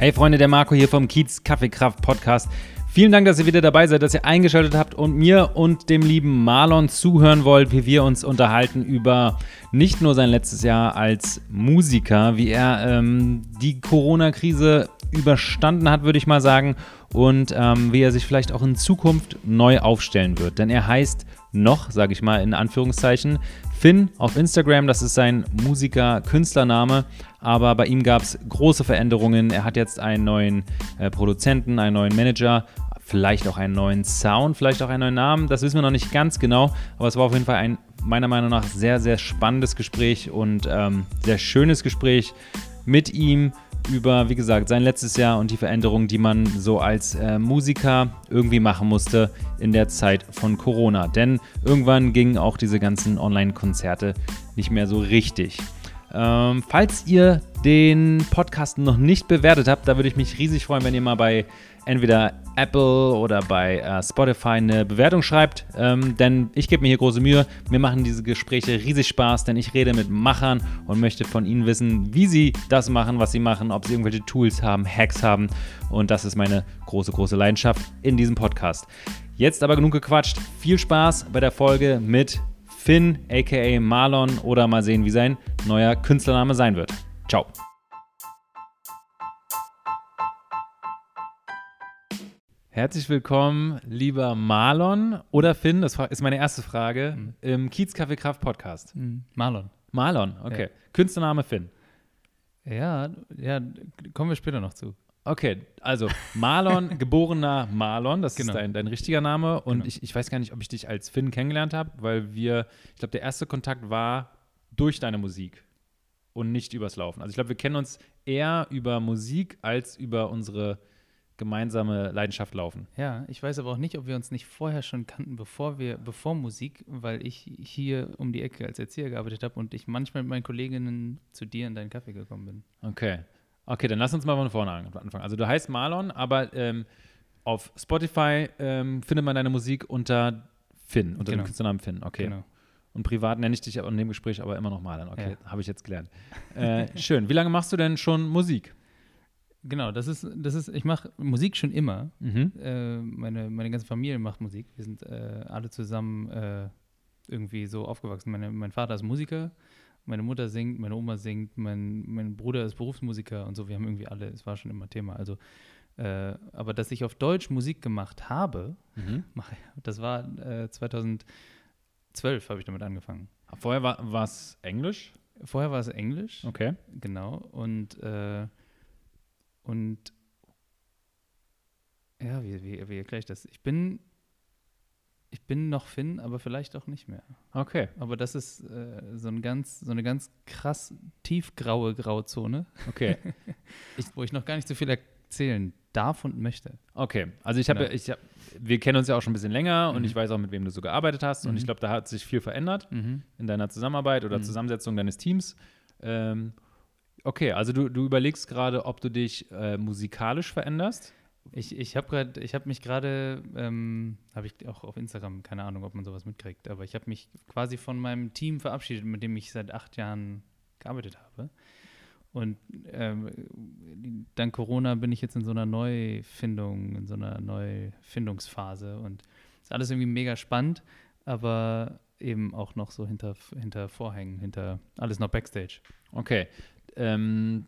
Hey Freunde, der Marco hier vom Kiez Kaffeekraft Podcast. Vielen Dank, dass ihr wieder dabei seid, dass ihr eingeschaltet habt und mir und dem lieben Marlon zuhören wollt, wie wir uns unterhalten über nicht nur sein letztes Jahr als Musiker, wie er ähm, die Corona-Krise überstanden hat, würde ich mal sagen, und ähm, wie er sich vielleicht auch in Zukunft neu aufstellen wird. Denn er heißt noch, sage ich mal in Anführungszeichen, Finn auf Instagram, das ist sein Musiker-Künstlername, aber bei ihm gab es große Veränderungen. Er hat jetzt einen neuen äh, Produzenten, einen neuen Manager, vielleicht auch einen neuen Sound, vielleicht auch einen neuen Namen, das wissen wir noch nicht ganz genau, aber es war auf jeden Fall ein meiner Meinung nach sehr, sehr spannendes Gespräch und ähm, sehr schönes Gespräch mit ihm über, wie gesagt, sein letztes Jahr und die Veränderungen, die man so als äh, Musiker irgendwie machen musste in der Zeit von Corona. Denn irgendwann gingen auch diese ganzen Online-Konzerte nicht mehr so richtig. Ähm, falls ihr den Podcast noch nicht bewertet habt, da würde ich mich riesig freuen, wenn ihr mal bei entweder Apple oder bei äh, Spotify eine Bewertung schreibt, ähm, denn ich gebe mir hier große Mühe. Mir machen diese Gespräche riesig Spaß, denn ich rede mit Machern und möchte von ihnen wissen, wie sie das machen, was sie machen, ob sie irgendwelche Tools haben, Hacks haben und das ist meine große, große Leidenschaft in diesem Podcast. Jetzt aber genug gequatscht. Viel Spaß bei der Folge mit Finn, aka Marlon, oder mal sehen, wie sein neuer Künstlername sein wird. Ciao. Herzlich willkommen, lieber Marlon oder Finn, das ist meine erste Frage, mhm. im Kiez Kaffee Kraft Podcast. Mhm. Marlon. Marlon, okay. Ja. Künstlername Finn. Ja, ja, kommen wir später noch zu. Okay, also Marlon, geborener Marlon, das genau. ist dein, dein, richtiger Name. Und genau. ich, ich weiß gar nicht, ob ich dich als Finn kennengelernt habe, weil wir, ich glaube, der erste Kontakt war durch deine Musik und nicht übers Laufen. Also ich glaube, wir kennen uns eher über Musik als über unsere gemeinsame Leidenschaft laufen. Ja, ich weiß aber auch nicht, ob wir uns nicht vorher schon kannten, bevor wir, bevor Musik, weil ich hier um die Ecke als Erzieher gearbeitet habe und ich manchmal mit meinen Kolleginnen zu dir in deinen Kaffee gekommen bin. Okay. Okay, dann lass uns mal von vorne anfangen. Also du heißt Marlon, aber ähm, auf Spotify ähm, findet man deine Musik unter Finn, unter genau. dem Künstlernamen Finn. Okay. Genau. Und privat nenne ich dich in dem Gespräch aber immer noch Marlon. Okay, ja. habe ich jetzt gelernt. Äh, schön. Wie lange machst du denn schon Musik? Genau, das ist, das ist, ich mache Musik schon immer. Mhm. Äh, meine, meine ganze Familie macht Musik. Wir sind äh, alle zusammen äh, irgendwie so aufgewachsen. Meine, mein Vater ist Musiker meine Mutter singt, meine Oma singt, mein, mein Bruder ist Berufsmusiker und so. Wir haben irgendwie alle, es war schon immer Thema. Also, äh, aber dass ich auf Deutsch Musik gemacht habe, mhm. das war äh, 2012 habe ich damit angefangen. Vorher war es Englisch? Vorher war es Englisch. Okay. Genau. Und, äh, und ja, wie, wie, wie erkläre ich das? Ich bin ich bin noch Finn, aber vielleicht auch nicht mehr. Okay. Aber das ist äh, so, ein ganz, so eine ganz krass tiefgraue Grauzone. Okay. ich, wo ich noch gar nicht so viel erzählen darf und möchte. Okay. Also ich habe, genau. ich hab, wir kennen uns ja auch schon ein bisschen länger mhm. und ich weiß auch, mit wem du so gearbeitet hast. Mhm. Und ich glaube, da hat sich viel verändert mhm. in deiner Zusammenarbeit oder mhm. Zusammensetzung deines Teams. Ähm, okay, also du, du überlegst gerade, ob du dich äh, musikalisch veränderst. Ich, ich habe gerade, ich habe mich gerade, ähm, habe ich auch auf Instagram, keine Ahnung, ob man sowas mitkriegt, aber ich habe mich quasi von meinem Team verabschiedet, mit dem ich seit acht Jahren gearbeitet habe. Und ähm, dank Corona bin ich jetzt in so einer Neufindung, in so einer Neufindungsphase und ist alles irgendwie mega spannend, aber eben auch noch so hinter, hinter Vorhängen, hinter alles noch Backstage. Okay. Ähm,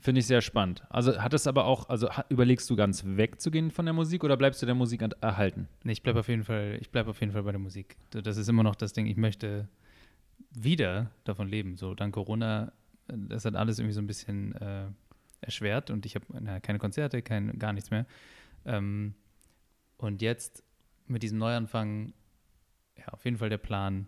Finde ich sehr spannend. Also hat es aber auch, also überlegst du ganz wegzugehen von der Musik oder bleibst du der Musik erhalten? Nee, ich bleibe auf jeden Fall, ich bleibe auf jeden Fall bei der Musik. Das ist immer noch das Ding, ich möchte wieder davon leben. So, dank Corona, das hat alles irgendwie so ein bisschen äh, erschwert und ich habe keine Konzerte, kein, gar nichts mehr. Ähm, und jetzt mit diesem Neuanfang, ja, auf jeden Fall der Plan,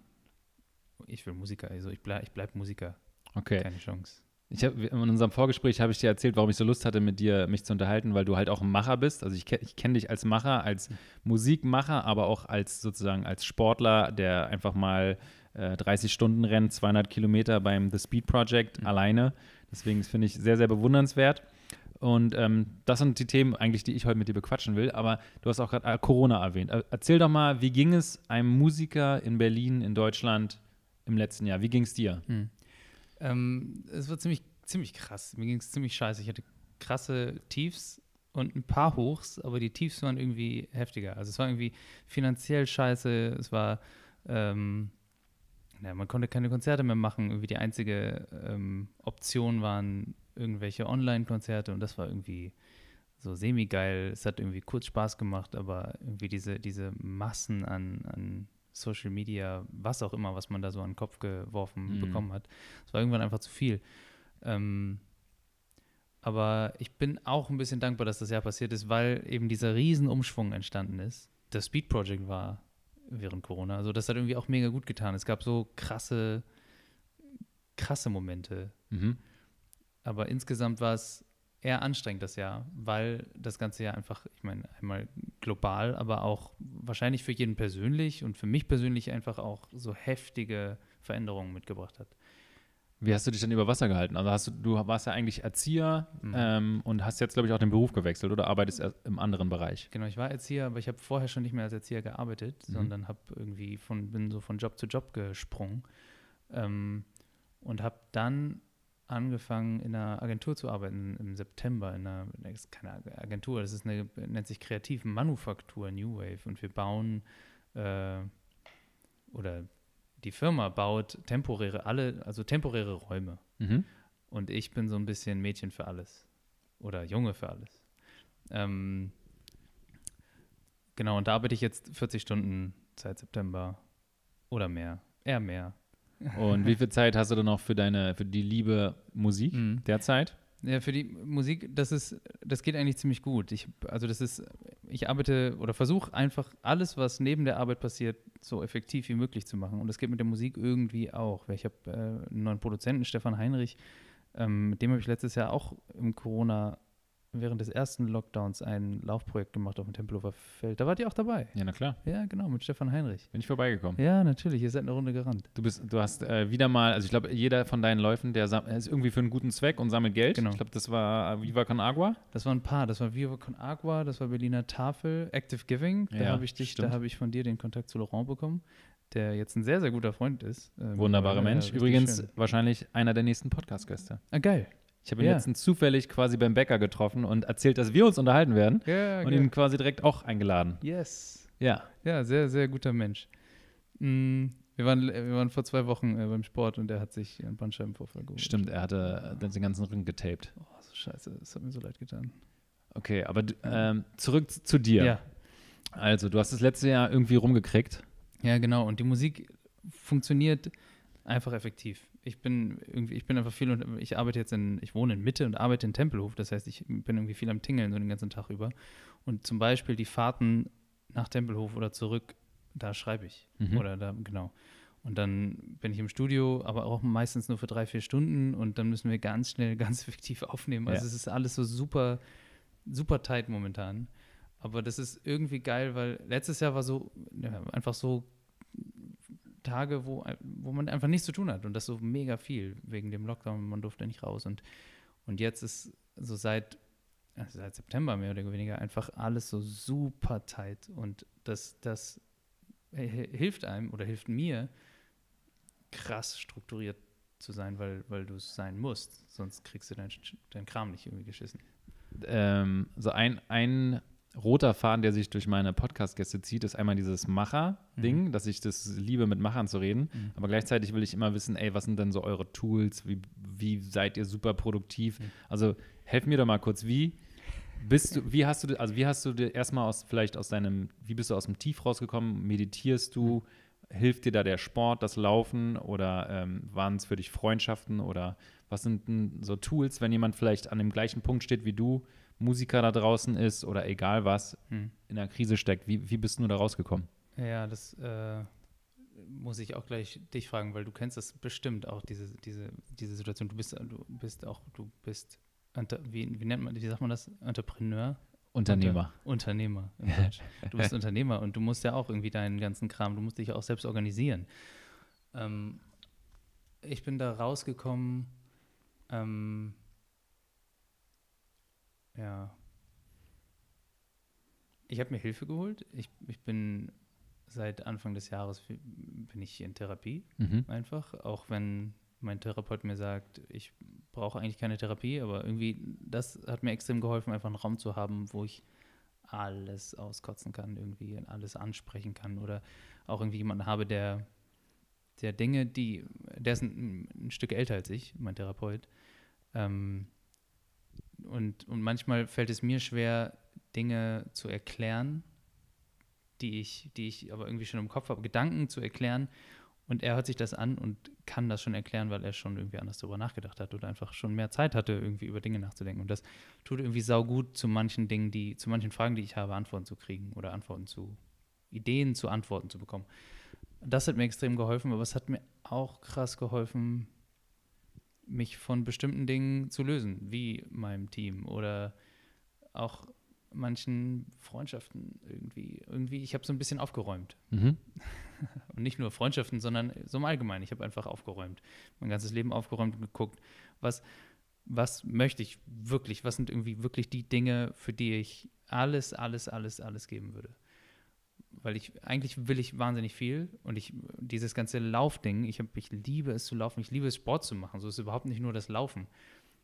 ich will Musiker, also ich bleibe ich bleib Musiker. Okay. Keine Chance. Ich hab, in unserem Vorgespräch habe ich dir erzählt, warum ich so Lust hatte, mit dir mich zu unterhalten, weil du halt auch ein Macher bist. Also ich, ich kenne dich als Macher, als Musikmacher, aber auch als sozusagen als Sportler, der einfach mal äh, 30 Stunden rennt, 200 Kilometer beim The Speed Project mhm. alleine. Deswegen finde ich sehr, sehr bewundernswert. Und ähm, das sind die Themen eigentlich, die ich heute mit dir bequatschen will. Aber du hast auch gerade äh, Corona erwähnt. Erzähl doch mal, wie ging es einem Musiker in Berlin, in Deutschland im letzten Jahr? Wie ging es dir? Mhm. Ähm, es war ziemlich, ziemlich krass. Mir ging es ziemlich scheiße. Ich hatte krasse Tiefs und ein paar Hochs, aber die Tiefs waren irgendwie heftiger. Also es war irgendwie finanziell scheiße, es war, ähm, ja, man konnte keine Konzerte mehr machen. Irgendwie die einzige ähm, Option waren irgendwelche Online-Konzerte und das war irgendwie so semi-geil. Es hat irgendwie kurz Spaß gemacht, aber irgendwie diese, diese Massen an, an Social Media, was auch immer, was man da so an den Kopf geworfen Mhm. bekommen hat, es war irgendwann einfach zu viel. Ähm, aber ich bin auch ein bisschen dankbar, dass das Jahr passiert ist, weil eben dieser Riesenumschwung entstanden ist. Das Speed Project war während Corona. Also das hat irgendwie auch mega gut getan. Es gab so krasse, krasse Momente. Mhm. Aber insgesamt war es eher anstrengend das Jahr, weil das ganze Jahr einfach, ich meine, einmal global, aber auch wahrscheinlich für jeden persönlich und für mich persönlich einfach auch so heftige Veränderungen mitgebracht hat. Wie hast du dich denn über Wasser gehalten? Also hast du, du warst ja eigentlich Erzieher Mhm. ähm, und hast jetzt, glaube ich, auch den Beruf gewechselt oder arbeitest im anderen Bereich? Genau, ich war Erzieher, aber ich habe vorher schon nicht mehr als Erzieher gearbeitet, Mhm. sondern habe irgendwie von, bin so von Job zu Job gesprungen ähm, und habe dann angefangen in einer Agentur zu arbeiten im September in einer, das ist keine Agentur, das ist eine nennt sich Kreativ Manufaktur New Wave und wir bauen äh, oder die Firma baut temporäre alle also temporäre Räume Mhm. und ich bin so ein bisschen Mädchen für alles oder Junge für alles. Ähm, genau, und da arbeite ich jetzt 40 Stunden seit September oder mehr, eher mehr. Und wie viel Zeit hast du dann noch für deine, für die liebe Musik Mhm. derzeit? Ja, für die Musik, das ist, das geht eigentlich ziemlich gut. Ich, also das ist, ich arbeite oder versuche einfach alles, was neben der Arbeit passiert, so effektiv wie möglich zu machen. Und das geht mit der Musik irgendwie auch. Ich habe äh, einen neuen Produzenten, Stefan Heinrich, ähm, mit dem habe ich letztes Jahr auch im Corona während des ersten Lockdowns ein Laufprojekt gemacht auf dem Tempelhofer Feld. Da wart ihr auch dabei. Ja, na klar. Ja, genau, mit Stefan Heinrich. Bin ich vorbeigekommen. Ja, natürlich, ihr seid eine Runde gerannt. Du bist, du hast äh, wieder mal, also ich glaube, jeder von deinen Läufen, der ist irgendwie für einen guten Zweck und sammelt Geld. Genau. Ich glaube, das war äh, Viva Con Agua. Das war ein paar. Das war Viva Con Agua, das war Berliner Tafel, Active Giving. Da Ja, habe ich dich, da stimmt. habe ich von dir den Kontakt zu Laurent bekommen, der jetzt ein sehr, sehr guter Freund ist. Ähm, Wunderbarer Mensch. Übrigens schön. wahrscheinlich einer der nächsten Podcast-Gäste. Ah, geil. Ich habe ihn Ja. letztens zufällig quasi beim Bäcker getroffen und erzählt, dass wir uns unterhalten werden Ja, und geil. ihn quasi direkt auch eingeladen. Yes. Ja. Ja, sehr, sehr guter Mensch. Mm, wir, waren, wir waren vor zwei Wochen äh, beim Sport und er hat sich einen Bandscheibenvorfall geholt. Stimmt, er hatte äh, den ganzen Rücken getaped. Oh, so scheiße, das hat mir so leid getan. Okay, aber ähm, zurück zu dir. ja. Also, du hast das letzte Jahr irgendwie rumgekriegt. Ja, genau. Und die Musik funktioniert einfach effektiv. Ich bin irgendwie, ich bin einfach viel und ich arbeite jetzt in, ich wohne in Mitte und arbeite in Tempelhof. Das heißt, ich bin irgendwie viel am Tingeln so den ganzen Tag über. Und zum Beispiel die Fahrten nach Tempelhof oder zurück, da schreibe ich. Mhm. Oder da, genau. Und dann bin ich im Studio, aber auch meistens nur für drei, vier Stunden und dann müssen wir ganz schnell, ganz effektiv aufnehmen. Also Ja. es ist alles so super, super tight momentan. Aber das ist irgendwie geil, weil letztes Jahr war so, ja, einfach so Tage, wo, wo man einfach nichts zu tun hat und das so mega viel wegen dem Lockdown, man durfte nicht raus. Und, und jetzt ist so seit, also seit September mehr oder weniger einfach alles so super tight und das, das hi- hilft einem oder hilft mir, krass strukturiert zu sein, weil, weil du es sein musst. Sonst kriegst du deinen dein Kram nicht irgendwie geschissen. Ähm, so ein, ein roter Faden, der sich durch meine Podcast-Gäste zieht, ist einmal dieses Macher-Ding, dass ich das liebe, mit Machern zu reden. Mhm. Aber gleichzeitig will ich immer wissen, ey, was sind denn so eure Tools? Wie, wie seid ihr super produktiv? Mhm. Also helf mir doch mal kurz, wie bist du, wie hast du, also wie hast du dir erstmal aus, vielleicht aus deinem, wie bist du aus dem Tief rausgekommen? Meditierst du? Hilft dir da der Sport, das Laufen oder ähm, waren es für dich Freundschaften oder was sind denn so Tools, wenn jemand vielleicht an dem gleichen Punkt steht wie du, Musiker da draußen ist oder egal was, Hm. in einer Krise steckt? Wie, wie bist du da rausgekommen? Ja, das äh, muss ich auch gleich dich fragen, weil du kennst das bestimmt auch, diese, diese, diese Situation. Du bist, du bist auch, du bist, wie, wie nennt man, wie sagt man das? Entrepreneur? Unternehmer. Unter, Unternehmer im Deutsch. Du bist Unternehmer und du musst ja auch irgendwie deinen ganzen Kram, du musst dich ja auch selbst organisieren. Ähm, ich bin da rausgekommen, ähm, ja. Ich habe mir Hilfe geholt. Ich, ich bin seit Anfang des Jahres bin ich in Therapie Mhm. einfach, auch wenn mein Therapeut mir sagt, ich brauche eigentlich keine Therapie, aber irgendwie, das hat mir extrem geholfen, einfach einen Raum zu haben, wo ich alles auskotzen kann, irgendwie alles ansprechen kann oder auch irgendwie jemanden habe, der, der Dinge, die, der ist ein, ein Stück älter als ich, mein Therapeut. Ähm, und, und manchmal fällt es mir schwer, Dinge zu erklären, die ich, die ich aber irgendwie schon im Kopf habe, Gedanken zu erklären. Und er hört sich das an und kann das schon erklären, weil er schon irgendwie anders darüber nachgedacht hat oder einfach schon mehr Zeit hatte, irgendwie über Dinge nachzudenken. Und das tut irgendwie saugut zu manchen Dingen, die, zu manchen Fragen, die ich habe, Antworten zu kriegen oder Antworten zu, Ideen zu Antworten zu bekommen. Das hat mir extrem geholfen, aber es hat mir auch krass geholfen, mich von bestimmten Dingen zu lösen, wie meinem Team oder auch manchen Freundschaften irgendwie. Irgendwie, ich habe so ein bisschen aufgeräumt. Mhm. Und nicht nur Freundschaften, sondern so im Allgemeinen. Ich habe einfach aufgeräumt. Mein ganzes Leben aufgeräumt und geguckt, was, was möchte ich wirklich, was sind irgendwie wirklich die Dinge, für die ich alles, alles, alles, alles geben würde weil ich eigentlich will ich wahnsinnig viel und ich dieses ganze Laufding, ich, hab, ich liebe es zu laufen, ich liebe es Sport zu machen, so ist überhaupt nicht nur das Laufen.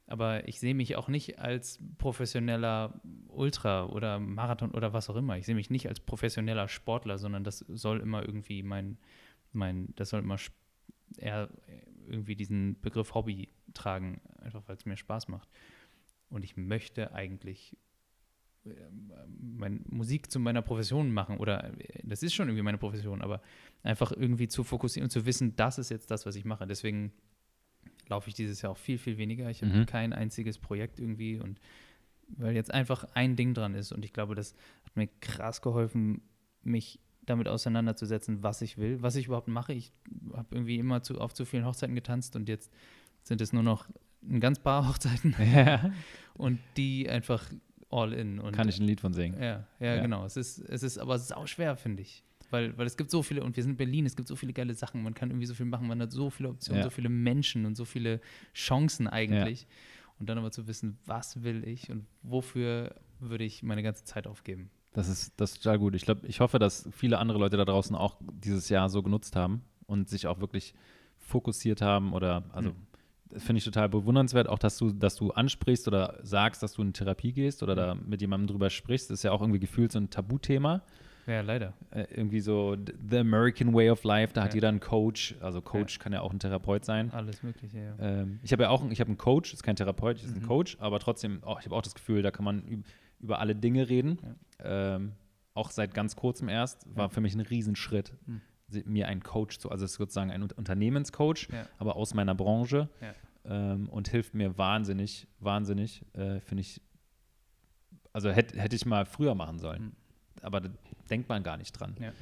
Aber ich sehe mich auch nicht als professioneller Ultra oder Marathon oder was auch immer. Ich sehe mich nicht als professioneller Sportler, sondern das soll immer irgendwie mein, mein das soll immer eher irgendwie diesen Begriff Hobby tragen, einfach weil es mir Spaß macht. Und ich möchte eigentlich meine Musik zu meiner Profession machen oder das ist schon irgendwie meine Profession, aber einfach irgendwie zu fokussieren und zu wissen, das ist jetzt das, was ich mache. Deswegen laufe ich dieses Jahr auch viel, viel weniger. Ich habe mhm. kein einziges Projekt irgendwie und weil jetzt einfach ein Ding dran ist und ich glaube, das hat mir krass geholfen, mich damit auseinanderzusetzen, was ich will, was ich überhaupt mache. Ich habe irgendwie immer zu, auf zu vielen Hochzeiten getanzt und jetzt sind es nur noch ein ganz paar Hochzeiten. Ja. und die einfach all in. Und, Kann ich ein Lied von singen. Ja, ja, ja. genau. Es ist, es ist aber sauschwer, finde ich. Weil, weil es gibt so viele, und wir sind in Berlin, es gibt so viele geile Sachen, man kann irgendwie so viel machen, man hat so viele Optionen, ja. so viele Menschen und so viele Chancen eigentlich. Ja. Und dann aber zu wissen, was will ich und wofür würde ich meine ganze Zeit aufgeben. Das ist, das ist total gut. Ich glaube, ich hoffe, dass viele andere Leute da draußen auch dieses Jahr so genutzt haben und sich auch wirklich fokussiert haben oder also mhm finde ich total bewundernswert, auch dass du, dass du ansprichst oder sagst, dass du in Therapie gehst oder da mit jemandem drüber sprichst, ist ja auch irgendwie gefühlt so ein Tabuthema. Ja, leider. Äh, irgendwie so The American Way of Life, da ja. hat jeder einen Coach. Also Coach ja. kann ja auch ein Therapeut sein. Alles Mögliche, ja. Ähm, ich habe ja auch ich hab einen Coach, ist kein Therapeut, ist mhm. ein Coach, aber trotzdem, oh, ich habe auch das Gefühl, da kann man über alle Dinge reden. Ja. Ähm, auch seit ganz kurzem erst, war für mich ein Riesenschritt. Mhm mir einen Coach zu, also sozusagen ein Unternehmenscoach, ja. aber aus meiner Branche ja. ähm, und hilft mir wahnsinnig, wahnsinnig, äh, finde ich. Also hätte hätt ich mal früher machen sollen, mhm. aber da denkt man gar nicht dran. Ja.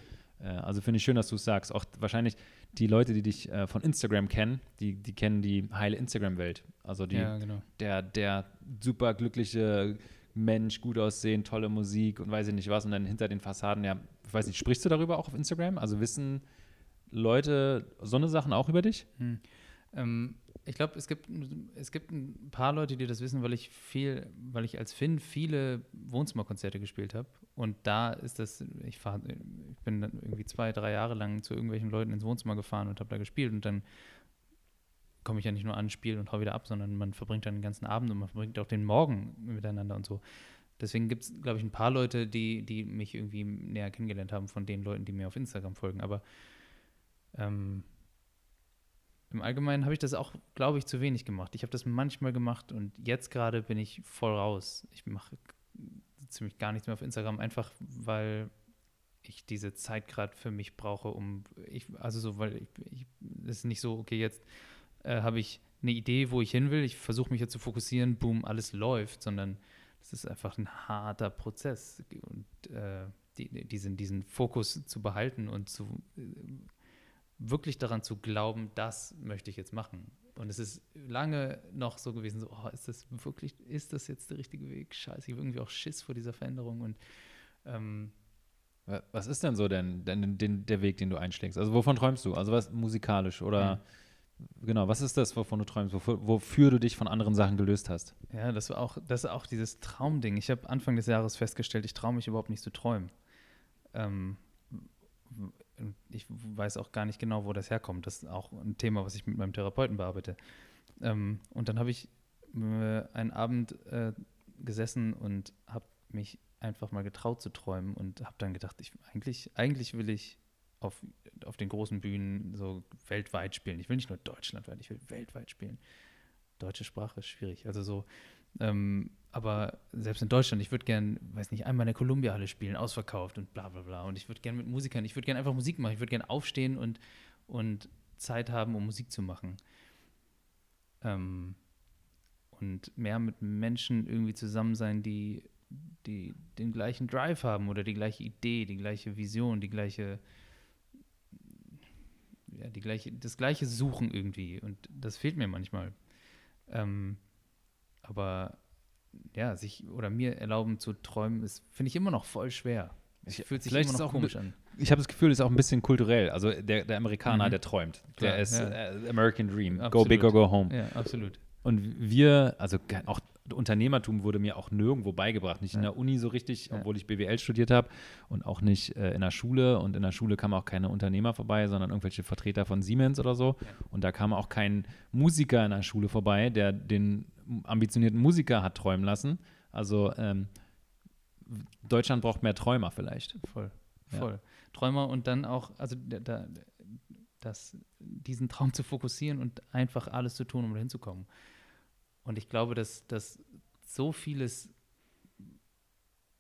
Äh, also finde ich schön, dass du es sagst. Auch wahrscheinlich die Leute, die dich äh, von Instagram kennen, die, die kennen die heile Instagram-Welt. Also die, genau. der, der super glückliche Mensch, gut aussehen, tolle Musik und weiß ich nicht was. Und dann hinter den Fassaden, ja, ich weiß nicht, sprichst du darüber auch auf Instagram? Also wissen Leute so eine Sachen auch über dich? Hm. Ähm, ich glaube, es gibt, es gibt ein paar Leute, die das wissen, weil ich viel, weil ich als Finn viele Wohnzimmerkonzerte gespielt habe. Und da ist das, ich, fahr, ich bin dann irgendwie zwei, drei Jahre lang zu irgendwelchen Leuten ins Wohnzimmer gefahren und habe da gespielt. Und dann komme ich ja nicht nur an, spiele und hau wieder ab, sondern man verbringt dann den ganzen Abend und man verbringt auch den Morgen miteinander und so. Deswegen gibt es, glaube ich, ein paar Leute, die, die mich irgendwie näher kennengelernt haben von den Leuten, die mir auf Instagram folgen. Aber ähm, im Allgemeinen habe ich das auch, glaube ich, zu wenig gemacht. Ich habe das manchmal gemacht und jetzt gerade bin ich voll raus. Ich mache ziemlich gar nichts mehr auf Instagram, einfach weil ich diese Zeit gerade für mich brauche, um ich, also so, weil ich, ich es ist nicht so, okay, jetzt äh, habe ich eine Idee, wo ich hin will. Ich versuche mich jetzt zu fokussieren, boom, alles läuft, sondern es ist einfach ein harter Prozess und äh, die, diesen, diesen Fokus zu behalten und zu äh, wirklich daran zu glauben, das möchte ich jetzt machen. Und es ist lange noch so gewesen, so, oh, ist das wirklich, ist das jetzt der richtige Weg? Scheiße, ich habe irgendwie auch Schiss vor dieser Veränderung und ähm, was ist denn so denn, denn, denn, der Weg, den du einschlägst? Also wovon träumst du? Also was musikalisch oder mhm. Genau, was ist das, wovon du träumst, wofür, wofür, du dich von anderen Sachen gelöst hast? Ja, das war auch, das ist auch dieses Traumding. Ich habe Anfang des Jahres festgestellt, ich traue mich überhaupt nicht zu träumen. Ähm, ich weiß auch gar nicht genau, wo das herkommt. Das ist auch ein Thema, was ich mit meinem Therapeuten bearbeite. Ähm, und dann habe ich äh, einen Abend äh, gesessen und habe mich einfach mal getraut zu träumen und habe dann gedacht, ich, eigentlich, eigentlich will ich auf, auf den großen Bühnen so weltweit spielen. Ich will nicht nur deutschlandweit, ich will weltweit spielen. Deutsche Sprache ist schwierig. Also so, ähm, aber selbst in Deutschland, ich würde gern, weiß nicht, einmal in der Columbia-Halle spielen, ausverkauft und bla bla bla. Und ich würde gern mit Musikern, ich würde gern einfach Musik machen, ich würde gern aufstehen und, und Zeit haben, um Musik zu machen. Ähm, und mehr mit Menschen irgendwie zusammen sein, die, die den gleichen Drive haben oder die gleiche Idee, die gleiche Vision, die gleiche, ja, die gleiche, das gleiche Suchen irgendwie. Und das fehlt mir manchmal. Ähm, aber ja, sich oder mir erlauben zu träumen, ist, finde ich immer noch voll schwer. Es fühlt sich Vielleicht immer noch komisch an. Ich habe das Gefühl, es ist auch ein bisschen kulturell. Also der, der Amerikaner, mhm. der träumt. Klar, der ist ja. äh, American Dream. Absolut. Go big or go home. Ja, absolut. Und wir, also auch Unternehmertum wurde mir auch nirgendwo beigebracht. Nicht in der Uni so richtig, obwohl ich BWL studiert habe und auch nicht äh, in der Schule. Und in der Schule kamen auch keine Unternehmer vorbei, sondern irgendwelche Vertreter von Siemens oder so. Und da kam auch kein Musiker in der Schule vorbei, der den ambitionierten Musiker hat träumen lassen. Also ähm, Deutschland braucht mehr Träumer vielleicht. Voll, voll. Ja. Träumer und dann auch, also da, das, diesen Traum zu fokussieren und einfach alles zu tun, um dahin zu kommen. Und ich glaube, dass, dass so vieles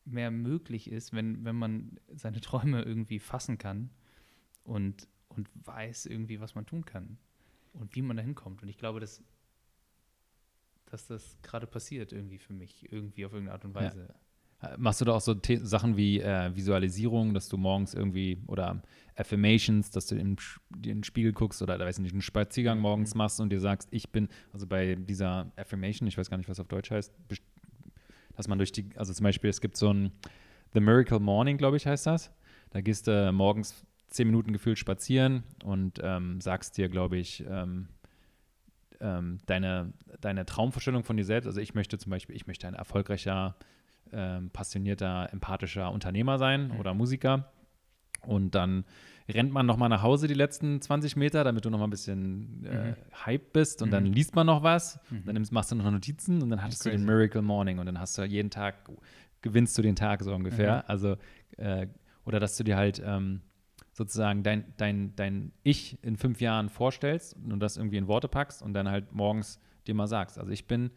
mehr möglich ist, wenn, wenn man seine Träume irgendwie fassen kann und, und weiß irgendwie, was man tun kann und wie man dahin kommt. Und ich glaube, dass, dass das gerade passiert irgendwie für mich, irgendwie auf irgendeine Art und Weise. Ja. Machst du da auch so The Sachen wie äh, Visualisierung, dass du morgens irgendwie oder Affirmations, dass du in den Spiegel guckst oder da weiß ich nicht, einen Spaziergang morgens mhm. machst und dir sagst, ich bin, also bei dieser Affirmation, ich weiß gar nicht, was auf Deutsch heißt, dass man durch die, also zum Beispiel, es gibt so ein The Miracle Morning, glaube ich, heißt das. Da gehst du morgens zehn Minuten gefühlt spazieren und ähm, sagst dir, glaube ich, ähm, ähm, deine, deine Traumvorstellung von dir selbst. Also ich möchte zum Beispiel, ich möchte ein erfolgreicher ähm, passionierter, empathischer Unternehmer sein mhm. oder Musiker. Und dann rennt man nochmal nach Hause die letzten 20 Meter, damit du nochmal ein bisschen äh, mhm. hype bist und mhm. dann liest man noch was, mhm. dann nimmst, machst du noch Notizen und dann hattest du den Miracle Morning und dann hast du jeden Tag, gewinnst du den Tag so ungefähr. Mhm. Also, äh, oder dass du dir halt ähm, sozusagen dein, dein, dein Ich in fünf Jahren vorstellst und das irgendwie in Worte packst und dann halt morgens dir mal sagst. Also ich bin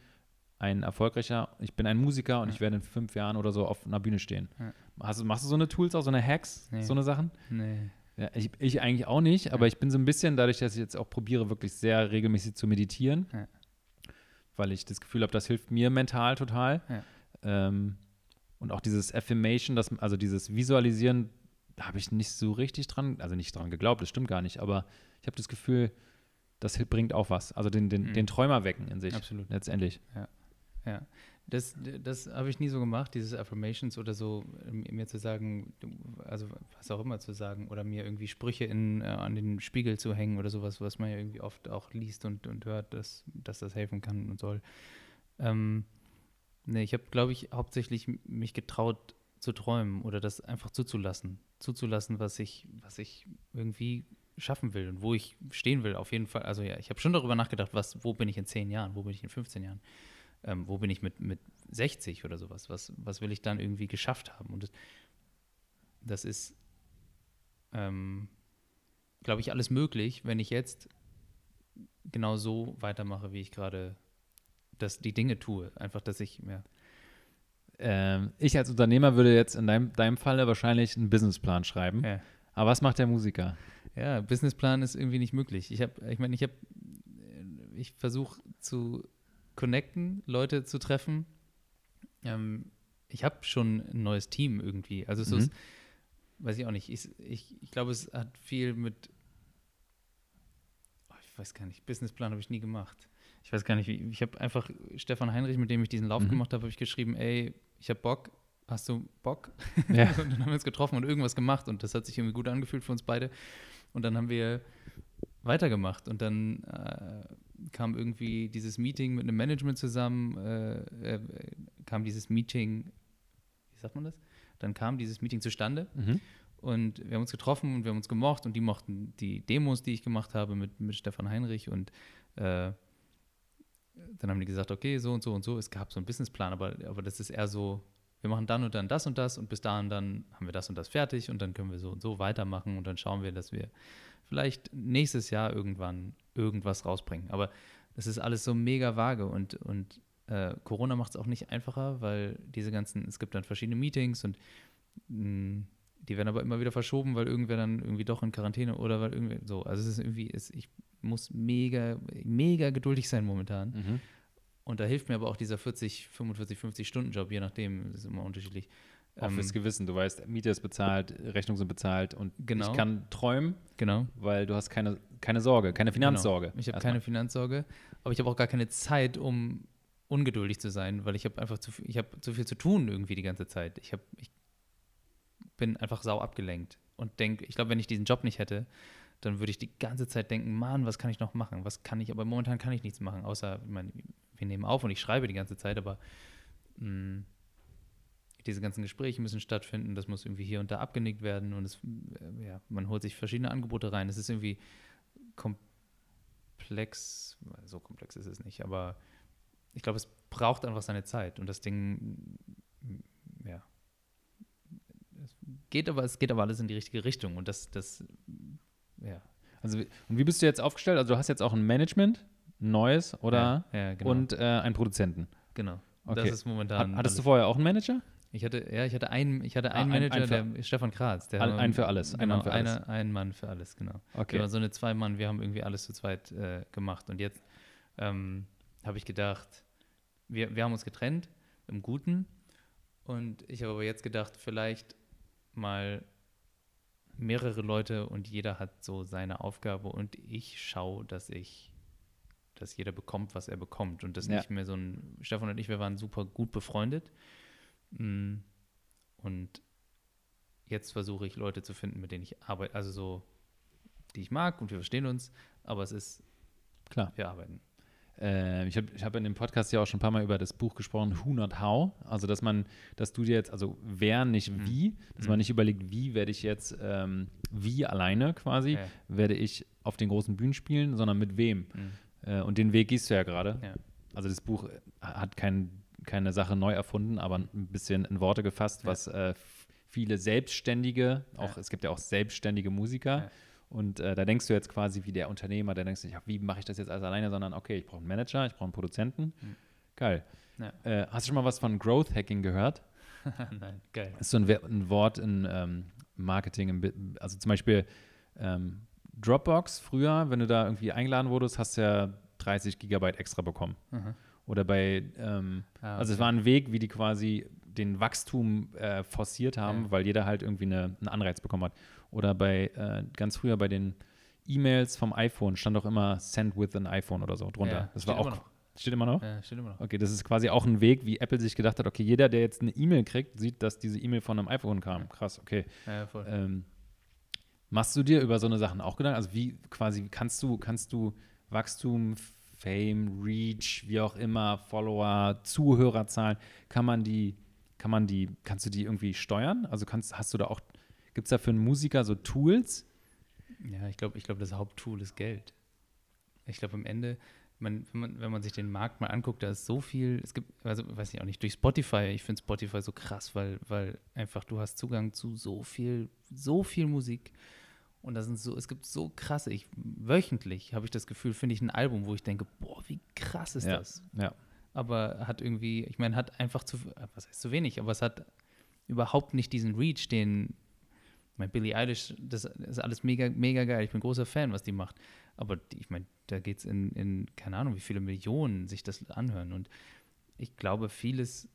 ein erfolgreicher, ich bin ein Musiker und ja. ich werde in fünf Jahren oder so auf einer Bühne stehen. Ja. Hast, machst du so eine Tools, auch so eine Hacks, nee. so eine Sachen? Nee. Ja, ich, ich, eigentlich auch nicht, aber ich bin so ein bisschen, dadurch, dass ich jetzt auch probiere, wirklich sehr regelmäßig zu meditieren, weil ich das Gefühl habe, das hilft mir mental total. Ähm, und auch dieses Affirmation, das, also dieses Visualisieren, da habe ich nicht so richtig dran, also nicht dran geglaubt, das stimmt gar nicht, aber ich habe das Gefühl, das bringt auch was. Also den, den, mhm. den Träumer wecken in sich. Absolut. Letztendlich. Ja. Ja, das, das habe ich nie so gemacht, dieses Affirmations oder so, mir zu sagen, also was auch immer zu sagen, oder mir irgendwie Sprüche in, äh, an den Spiegel zu hängen oder sowas, was man ja irgendwie oft auch liest und, und hört, dass, dass das helfen kann und soll. Ähm, nee, ich habe, glaube ich, hauptsächlich mich getraut zu träumen oder das einfach zuzulassen. Zuzulassen, was ich, was ich irgendwie schaffen will und wo ich stehen will, auf jeden Fall. Also ja, ich habe schon darüber nachgedacht, was, wo bin ich in zehn Jahren, wo bin ich in 15 Jahren ähm, wo bin ich mit, mit 60 oder sowas? Was, was will ich dann irgendwie geschafft haben? Und das, das ist, ähm, glaube ich, alles möglich, wenn ich jetzt genau so weitermache, wie ich gerade die Dinge tue. Einfach, dass ich mehr. Ähm, ich als Unternehmer würde jetzt in deinem, deinem Falle wahrscheinlich einen Businessplan schreiben. Ja. Aber was macht der Musiker? Ja, Businessplan ist irgendwie nicht möglich. Ich habe, ich meine, ich habe, ich versuche zu connecten, Leute zu treffen. Ähm, ich habe schon ein neues Team irgendwie. Also es mhm. ist, weiß ich auch nicht, ich, ich, ich glaube, es hat viel mit, oh, ich weiß gar nicht, Businessplan habe ich nie gemacht. Ich weiß gar nicht, wie, ich habe einfach Stefan Heinrich, mit dem ich diesen Lauf mhm. gemacht habe, habe ich geschrieben, ey, ich habe Bock, hast du Bock? Ja. und dann haben wir uns getroffen und irgendwas gemacht und das hat sich irgendwie gut angefühlt für uns beide. Und dann haben wir weitergemacht und dann äh, kam irgendwie dieses Meeting mit einem Management zusammen, äh, äh, kam dieses Meeting, wie sagt man das? Dann kam dieses Meeting zustande mhm. und wir haben uns getroffen und wir haben uns gemocht und die mochten die Demos, die ich gemacht habe mit, mit Stefan Heinrich und äh, dann haben die gesagt, okay, so und so und so. Es gab so einen Businessplan, aber, aber das ist eher so, wir machen dann und dann das und das und bis dahin dann haben wir das und das fertig und dann können wir so und so weitermachen und dann schauen wir, dass wir vielleicht nächstes Jahr irgendwann irgendwas rausbringen. Aber es ist alles so mega vage und, und äh, Corona macht es auch nicht einfacher, weil diese ganzen, es gibt dann verschiedene Meetings und mh, die werden aber immer wieder verschoben, weil irgendwer dann irgendwie doch in Quarantäne oder weil irgendwie so. Also es ist irgendwie, es, ich muss mega, mega geduldig sein momentan. Mhm. Und da hilft mir aber auch dieser 40, 45, 50 Stunden Job, je nachdem, das ist immer unterschiedlich. Auch fürs Ähm, Gewissen. Du weißt, Miete ist bezahlt, Rechnungen sind bezahlt und Genau. ich kann träumen, genau. weil du hast keine, keine Sorge, keine Finanzsorge. Genau. Ich habe keine Finanzsorge, aber ich habe auch gar keine Zeit, um ungeduldig zu sein, weil ich habe einfach zu viel, ich habe zu viel zu tun irgendwie die ganze Zeit. Ich habe, ich bin einfach sau abgelenkt und denke, ich glaube, wenn ich diesen Job nicht hätte, dann würde ich die ganze Zeit denken, Mann, was kann ich noch machen? Was kann ich? Aber momentan kann ich nichts machen, außer, ich meine, wir nehmen auf und ich schreibe die ganze Zeit, aber mh, diese ganzen Gespräche müssen stattfinden, das muss irgendwie hier und da abgenickt werden und es, äh, ja, man holt sich verschiedene Angebote rein. Es ist irgendwie komplex, so komplex ist es nicht, aber ich glaube, es braucht einfach seine Zeit und das Ding, ja, es geht aber, es geht aber alles in die richtige Richtung und das, das, ja. Also, und wie bist du jetzt aufgestellt? Also, du hast jetzt auch ein Management, ein neues, oder? Ja, ja, genau. Und äh, einen Produzenten. genau. Okay. Das ist momentan. Hat, hattest du vorher auch einen Manager? Ich hatte, ja, ich hatte einen, ich hatte Ah, einen ein- Manager, ein für- der Stefan Kratz. Der ein für alles, ein Genau, Mann für alles. Einer, ein Mann für alles, genau. Okay. Waren so eine Zwei-Mann, wir haben irgendwie alles zu zweit äh, gemacht. Und jetzt ähm, habe ich gedacht, wir, wir haben uns getrennt, im Guten. Und ich habe aber jetzt gedacht, vielleicht mal mehrere Leute und jeder hat so seine Aufgabe und ich schaue, dass ich, dass jeder bekommt, was er bekommt. Und das Ja. nicht mehr so ein, Stefan und ich, wir waren super gut befreundet. Mm, Und jetzt versuche ich Leute zu finden, mit denen ich arbeite, also so, die ich mag und wir verstehen uns, aber es ist, Klar. wir arbeiten. Äh, ich habe ich hab in dem Podcast ja auch schon ein paar Mal über das Buch gesprochen, Who Not How. Also, dass man, dass du dir jetzt, also wer, nicht Mhm. wie, dass man nicht überlegt, wie werde ich jetzt, ähm, wie alleine quasi, Ja. werde ich auf den großen Bühnen spielen, sondern mit wem. Mhm. Äh, und den Weg gehst du ja gerade. Ja. Also, das Buch hat kein, keine Sache neu erfunden, aber ein bisschen in Worte gefasst, Ja. was äh, viele Selbstständige, auch Ja. es gibt ja auch selbstständige Musiker, Ja. und äh, da denkst du jetzt quasi wie der Unternehmer, der denkst nicht, wie mache ich das jetzt alles alleine, sondern okay, ich brauche einen Manager, ich brauche einen Produzenten. Mhm. Geil. Äh, hast du schon mal was von Growth Hacking gehört? Nein, geil. Das ist so ein, ein Wort in ähm, Marketing, im also zum Beispiel ähm, Dropbox früher, wenn du da irgendwie eingeladen wurdest, hast du ja 30 Gigabyte extra bekommen. Mhm. Oder bei, ähm, Ah, also es okay. war ein Weg, wie die quasi den Wachstum äh, forciert haben, Ja. weil jeder halt irgendwie eine, einen Anreiz bekommen hat. Oder bei, äh, ganz früher bei den E-Mails vom iPhone stand auch immer Send with an iPhone oder so drunter. Ja, das war auch, steht immer noch? Ja, steht immer noch. Okay, das ist quasi auch ein Weg, wie Apple sich gedacht hat, okay, jeder, der jetzt eine E-Mail kriegt, sieht, dass diese E-Mail von einem iPhone kam. Krass, okay. Ja, voll. Ähm, machst du dir über so eine Sachen auch Gedanken? Also wie quasi kannst du, kannst du Wachstum, Fame, Reach, wie auch immer, Follower, Zuhörerzahlen, kann man die, kann man die, kannst du die irgendwie steuern? Also kannst, hast du da auch, gibt es da für einen Musiker so Tools? Ja, ich glaube, ich glaub, das Haupttool ist Geld. Ich glaube, am Ende, man, wenn, man, wenn man sich den Markt mal anguckt, da ist so viel, es gibt, also weiß ich auch nicht, durch Spotify, ich finde Spotify so krass, weil, weil einfach du hast Zugang zu so viel, so viel Musik. Und da sind so, es gibt so krasse, ich, wöchentlich habe ich das Gefühl, finde ich ein Album, wo ich denke, boah, wie krass ist ja, das? ja. aber hat irgendwie, ich meine, hat einfach zu, was heißt zu wenig, aber es hat überhaupt nicht diesen Reach, den, mein Billie Eilish, das ist alles mega, mega geil. Ich bin großer Fan, was die macht. Aber ich meine, da geht es in, in, keine Ahnung, wie viele Millionen sich das anhören. Und ich glaube, vieles,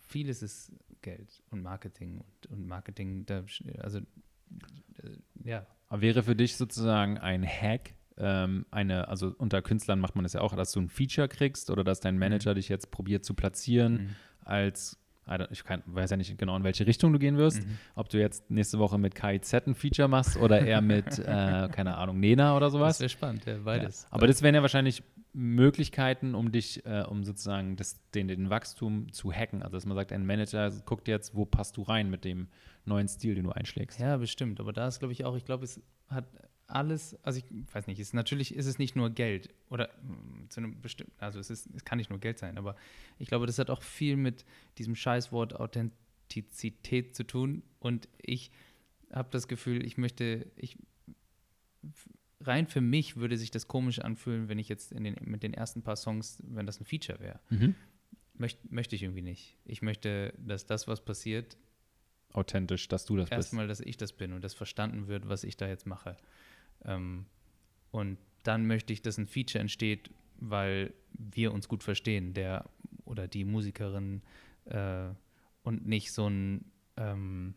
vieles ist Geld und Marketing und, und Marketing, da, also, äh, ja, wäre für dich sozusagen ein Hack, ähm, eine, also unter Künstlern macht man das ja auch, dass du ein Feature kriegst oder dass dein Manager dich jetzt probiert zu platzieren Mhm. als, ich kann, weiß ja nicht genau, in welche Richtung du gehen wirst, Mhm. ob du jetzt nächste Woche mit KIZ ein Feature machst oder eher mit, äh, keine Ahnung, Nena oder das sowas. wäre spannend, ja, beides. Ja. Aber das wären ja wahrscheinlich Möglichkeiten, um dich, äh, um sozusagen das, den, den Wachstum zu hacken. Also dass man sagt, ein Manager guckt jetzt, wo passt du rein mit dem neuen Stil, den du einschlägst. Ja, bestimmt. Aber da ist, glaube ich, auch, ich glaube, es hat alles, also ich weiß nicht, ist, natürlich ist es nicht nur Geld oder mm, zu einem bestimmten, also es, ist, es kann nicht nur Geld sein, aber ich glaube, das hat auch viel mit diesem Scheißwort Authentizität zu tun und ich habe das Gefühl, ich möchte, ich rein für mich würde sich das komisch anfühlen, wenn ich jetzt in den, mit den ersten paar Songs, wenn das ein Feature wäre. Mhm. Möcht, möchte ich irgendwie nicht. Ich möchte, dass das, was passiert, Authentisch, dass du das bist. erstmal, dass ich das bin und das verstanden wird, was ich da jetzt mache. Ähm, und dann möchte ich, dass ein Feature entsteht, weil wir uns gut verstehen, der oder die Musikerin äh, und nicht so ein ähm,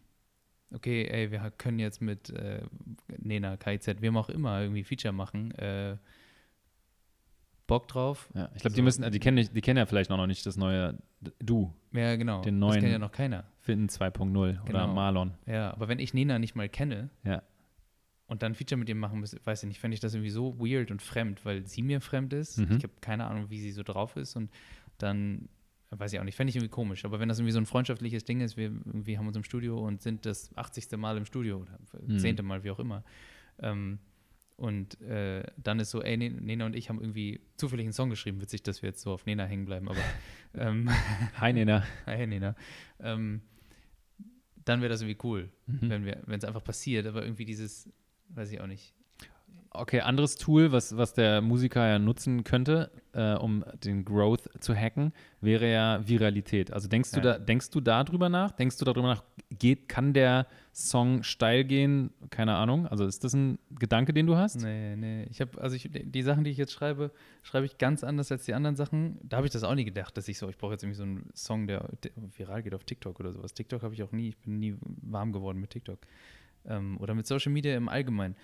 okay, ey, wir können jetzt mit äh, Nena, KIZ, wem auch immer irgendwie Feature machen. Äh, Bock drauf? Ja, ich glaube, die So. müssen, die kennen, die kennen ja vielleicht noch nicht das neue Du, Ja, genau. Den Das neuen- kennt ja noch keiner. Finn 2.0 oder Genau. Marlon. Ja, aber wenn ich Nena nicht mal kenne Ja. Und dann ein Feature mit ihr machen müsste, weiß ich nicht, fände ich das irgendwie so weird und fremd, weil sie mir fremd ist. Mhm. Ich habe keine Ahnung, wie sie so drauf ist und dann weiß ich auch nicht, fände ich irgendwie komisch. Aber wenn das irgendwie so ein freundschaftliches Ding ist, wir irgendwie haben uns im Studio und sind das 80. Mal im Studio oder Mhm. 10. Mal, wie auch immer. Ähm, und äh, dann ist so, ey, Ne- Nena und ich haben irgendwie zufällig einen Song geschrieben. Witzig, dass wir jetzt so auf Nena hängen bleiben, aber ähm, Hi, Nena. Hi, Nena. Ähm, dann wäre das irgendwie cool, Mhm. wenn wir, wenn es einfach passiert, aber irgendwie dieses, weiß ich auch nicht. Okay, anderes Tool, was, was der Musiker ja nutzen könnte, äh, um den Growth zu hacken, wäre ja Viralität. Also denkst du Ja. da, denkst du darüber nach? Denkst du darüber nach, geht, kann der Song steil gehen? Keine Ahnung. Also ist das ein Gedanke, den du hast? Nee, nee. Ich habe, also ich, die Sachen, die ich jetzt schreibe, schreibe ich ganz anders als die anderen Sachen. Da habe ich das auch nie gedacht, dass ich so, ich brauche jetzt irgendwie so einen Song, der, der viral geht auf TikTok oder sowas. TikTok habe ich auch nie, ich bin nie warm geworden mit TikTok. Ähm, oder mit Social Media im Allgemeinen.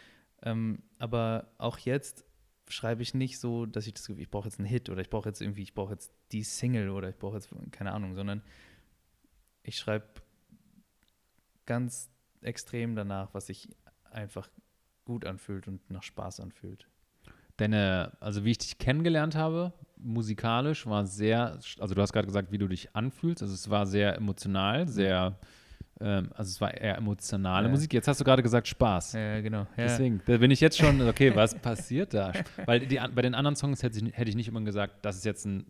Ähm, aber auch jetzt schreibe ich nicht so, dass ich das ich brauche jetzt einen Hit oder ich brauche jetzt irgendwie, ich brauche jetzt die Single oder ich brauche jetzt, keine Ahnung, sondern ich schreibe ganz extrem danach, was sich einfach gut anfühlt und nach Spaß anfühlt. Deine, also wie ich dich kennengelernt habe, musikalisch war sehr, also du hast gerade gesagt, wie du dich anfühlst. Also es war sehr emotional, sehr, ähm, also es war eher emotionale Ja. Musik. Jetzt hast du gerade gesagt Spaß. Ja, genau. Ja. Deswegen, da bin ich jetzt schon, okay, was passiert da? Weil die, bei den anderen Songs hätte ich, hätte ich nicht immer gesagt, das ist jetzt ein,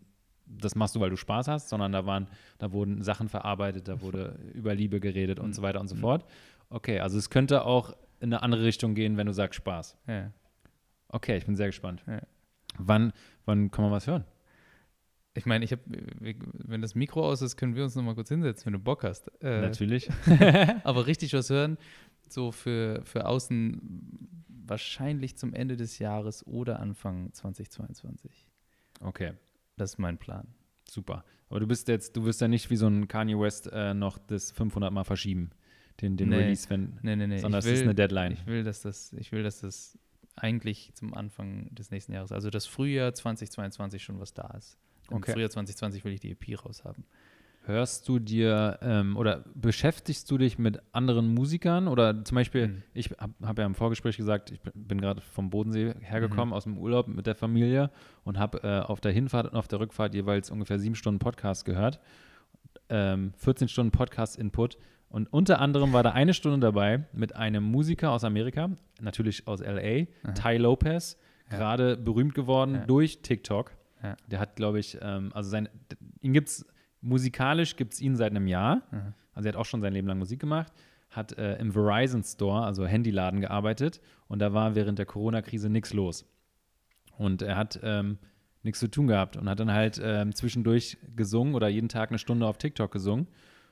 das machst du, weil du Spaß hast, sondern da waren, da wurden Sachen verarbeitet, da wurde über Liebe geredet und so weiter und so fort. Okay, also es könnte auch in eine andere Richtung gehen, wenn du sagst Spaß. Ja. Okay, ich bin sehr gespannt. Ja. Wann, wann kann man was hören? Ich meine, ich habe, wenn das Mikro aus ist, können wir uns noch mal kurz hinsetzen, wenn du Bock hast. Äh, Natürlich. aber richtig was hören, so für, für außen wahrscheinlich zum Ende des Jahres oder Anfang 2022. Okay, Das ist mein Plan. super. Aber du bist jetzt, du wirst ja nicht wie so ein Kanye West äh, noch das 500 Mal verschieben, den, den Nee. Release, wenn, Nee, nee, nee. sondern ich es ist will- eine Deadline. Ich will, dass das, ich will, dass das eigentlich zum Anfang des nächsten Jahres, also das Frühjahr 2022 schon was da ist. Im Okay. Frühjahr 2020 will ich die EP raushaben. Hörst du dir ähm, oder beschäftigst du dich mit anderen Musikern? Oder zum Beispiel, Mhm. ich habe hab ja im Vorgespräch gesagt, ich bin, gerade vom Bodensee hergekommen Mhm. aus dem Urlaub mit der Familie und habe äh, auf der Hinfahrt und auf der Rückfahrt jeweils ungefähr sieben Stunden Podcast gehört. Ähm, 14 Stunden Podcast-Input. Und unter anderem war da eine Stunde dabei mit einem Musiker aus Amerika, natürlich aus LA, Aha. Ty Lopez, Ja. gerade berühmt geworden Ja. durch TikTok. Ja. Der hat, glaube ich, ähm, also sein, ihn gibt's musikalisch gibt es ihn seit einem Jahr. Aha. Also er hat auch schon sein Leben lang Musik gemacht, hat äh, im Verizon Store, also Handyladen, gearbeitet und da war während der Corona-Krise nichts los. Und er hat ähm, nichts zu tun gehabt und hat dann halt ähm, zwischendurch gesungen oder jeden Tag eine Stunde auf TikTok gesungen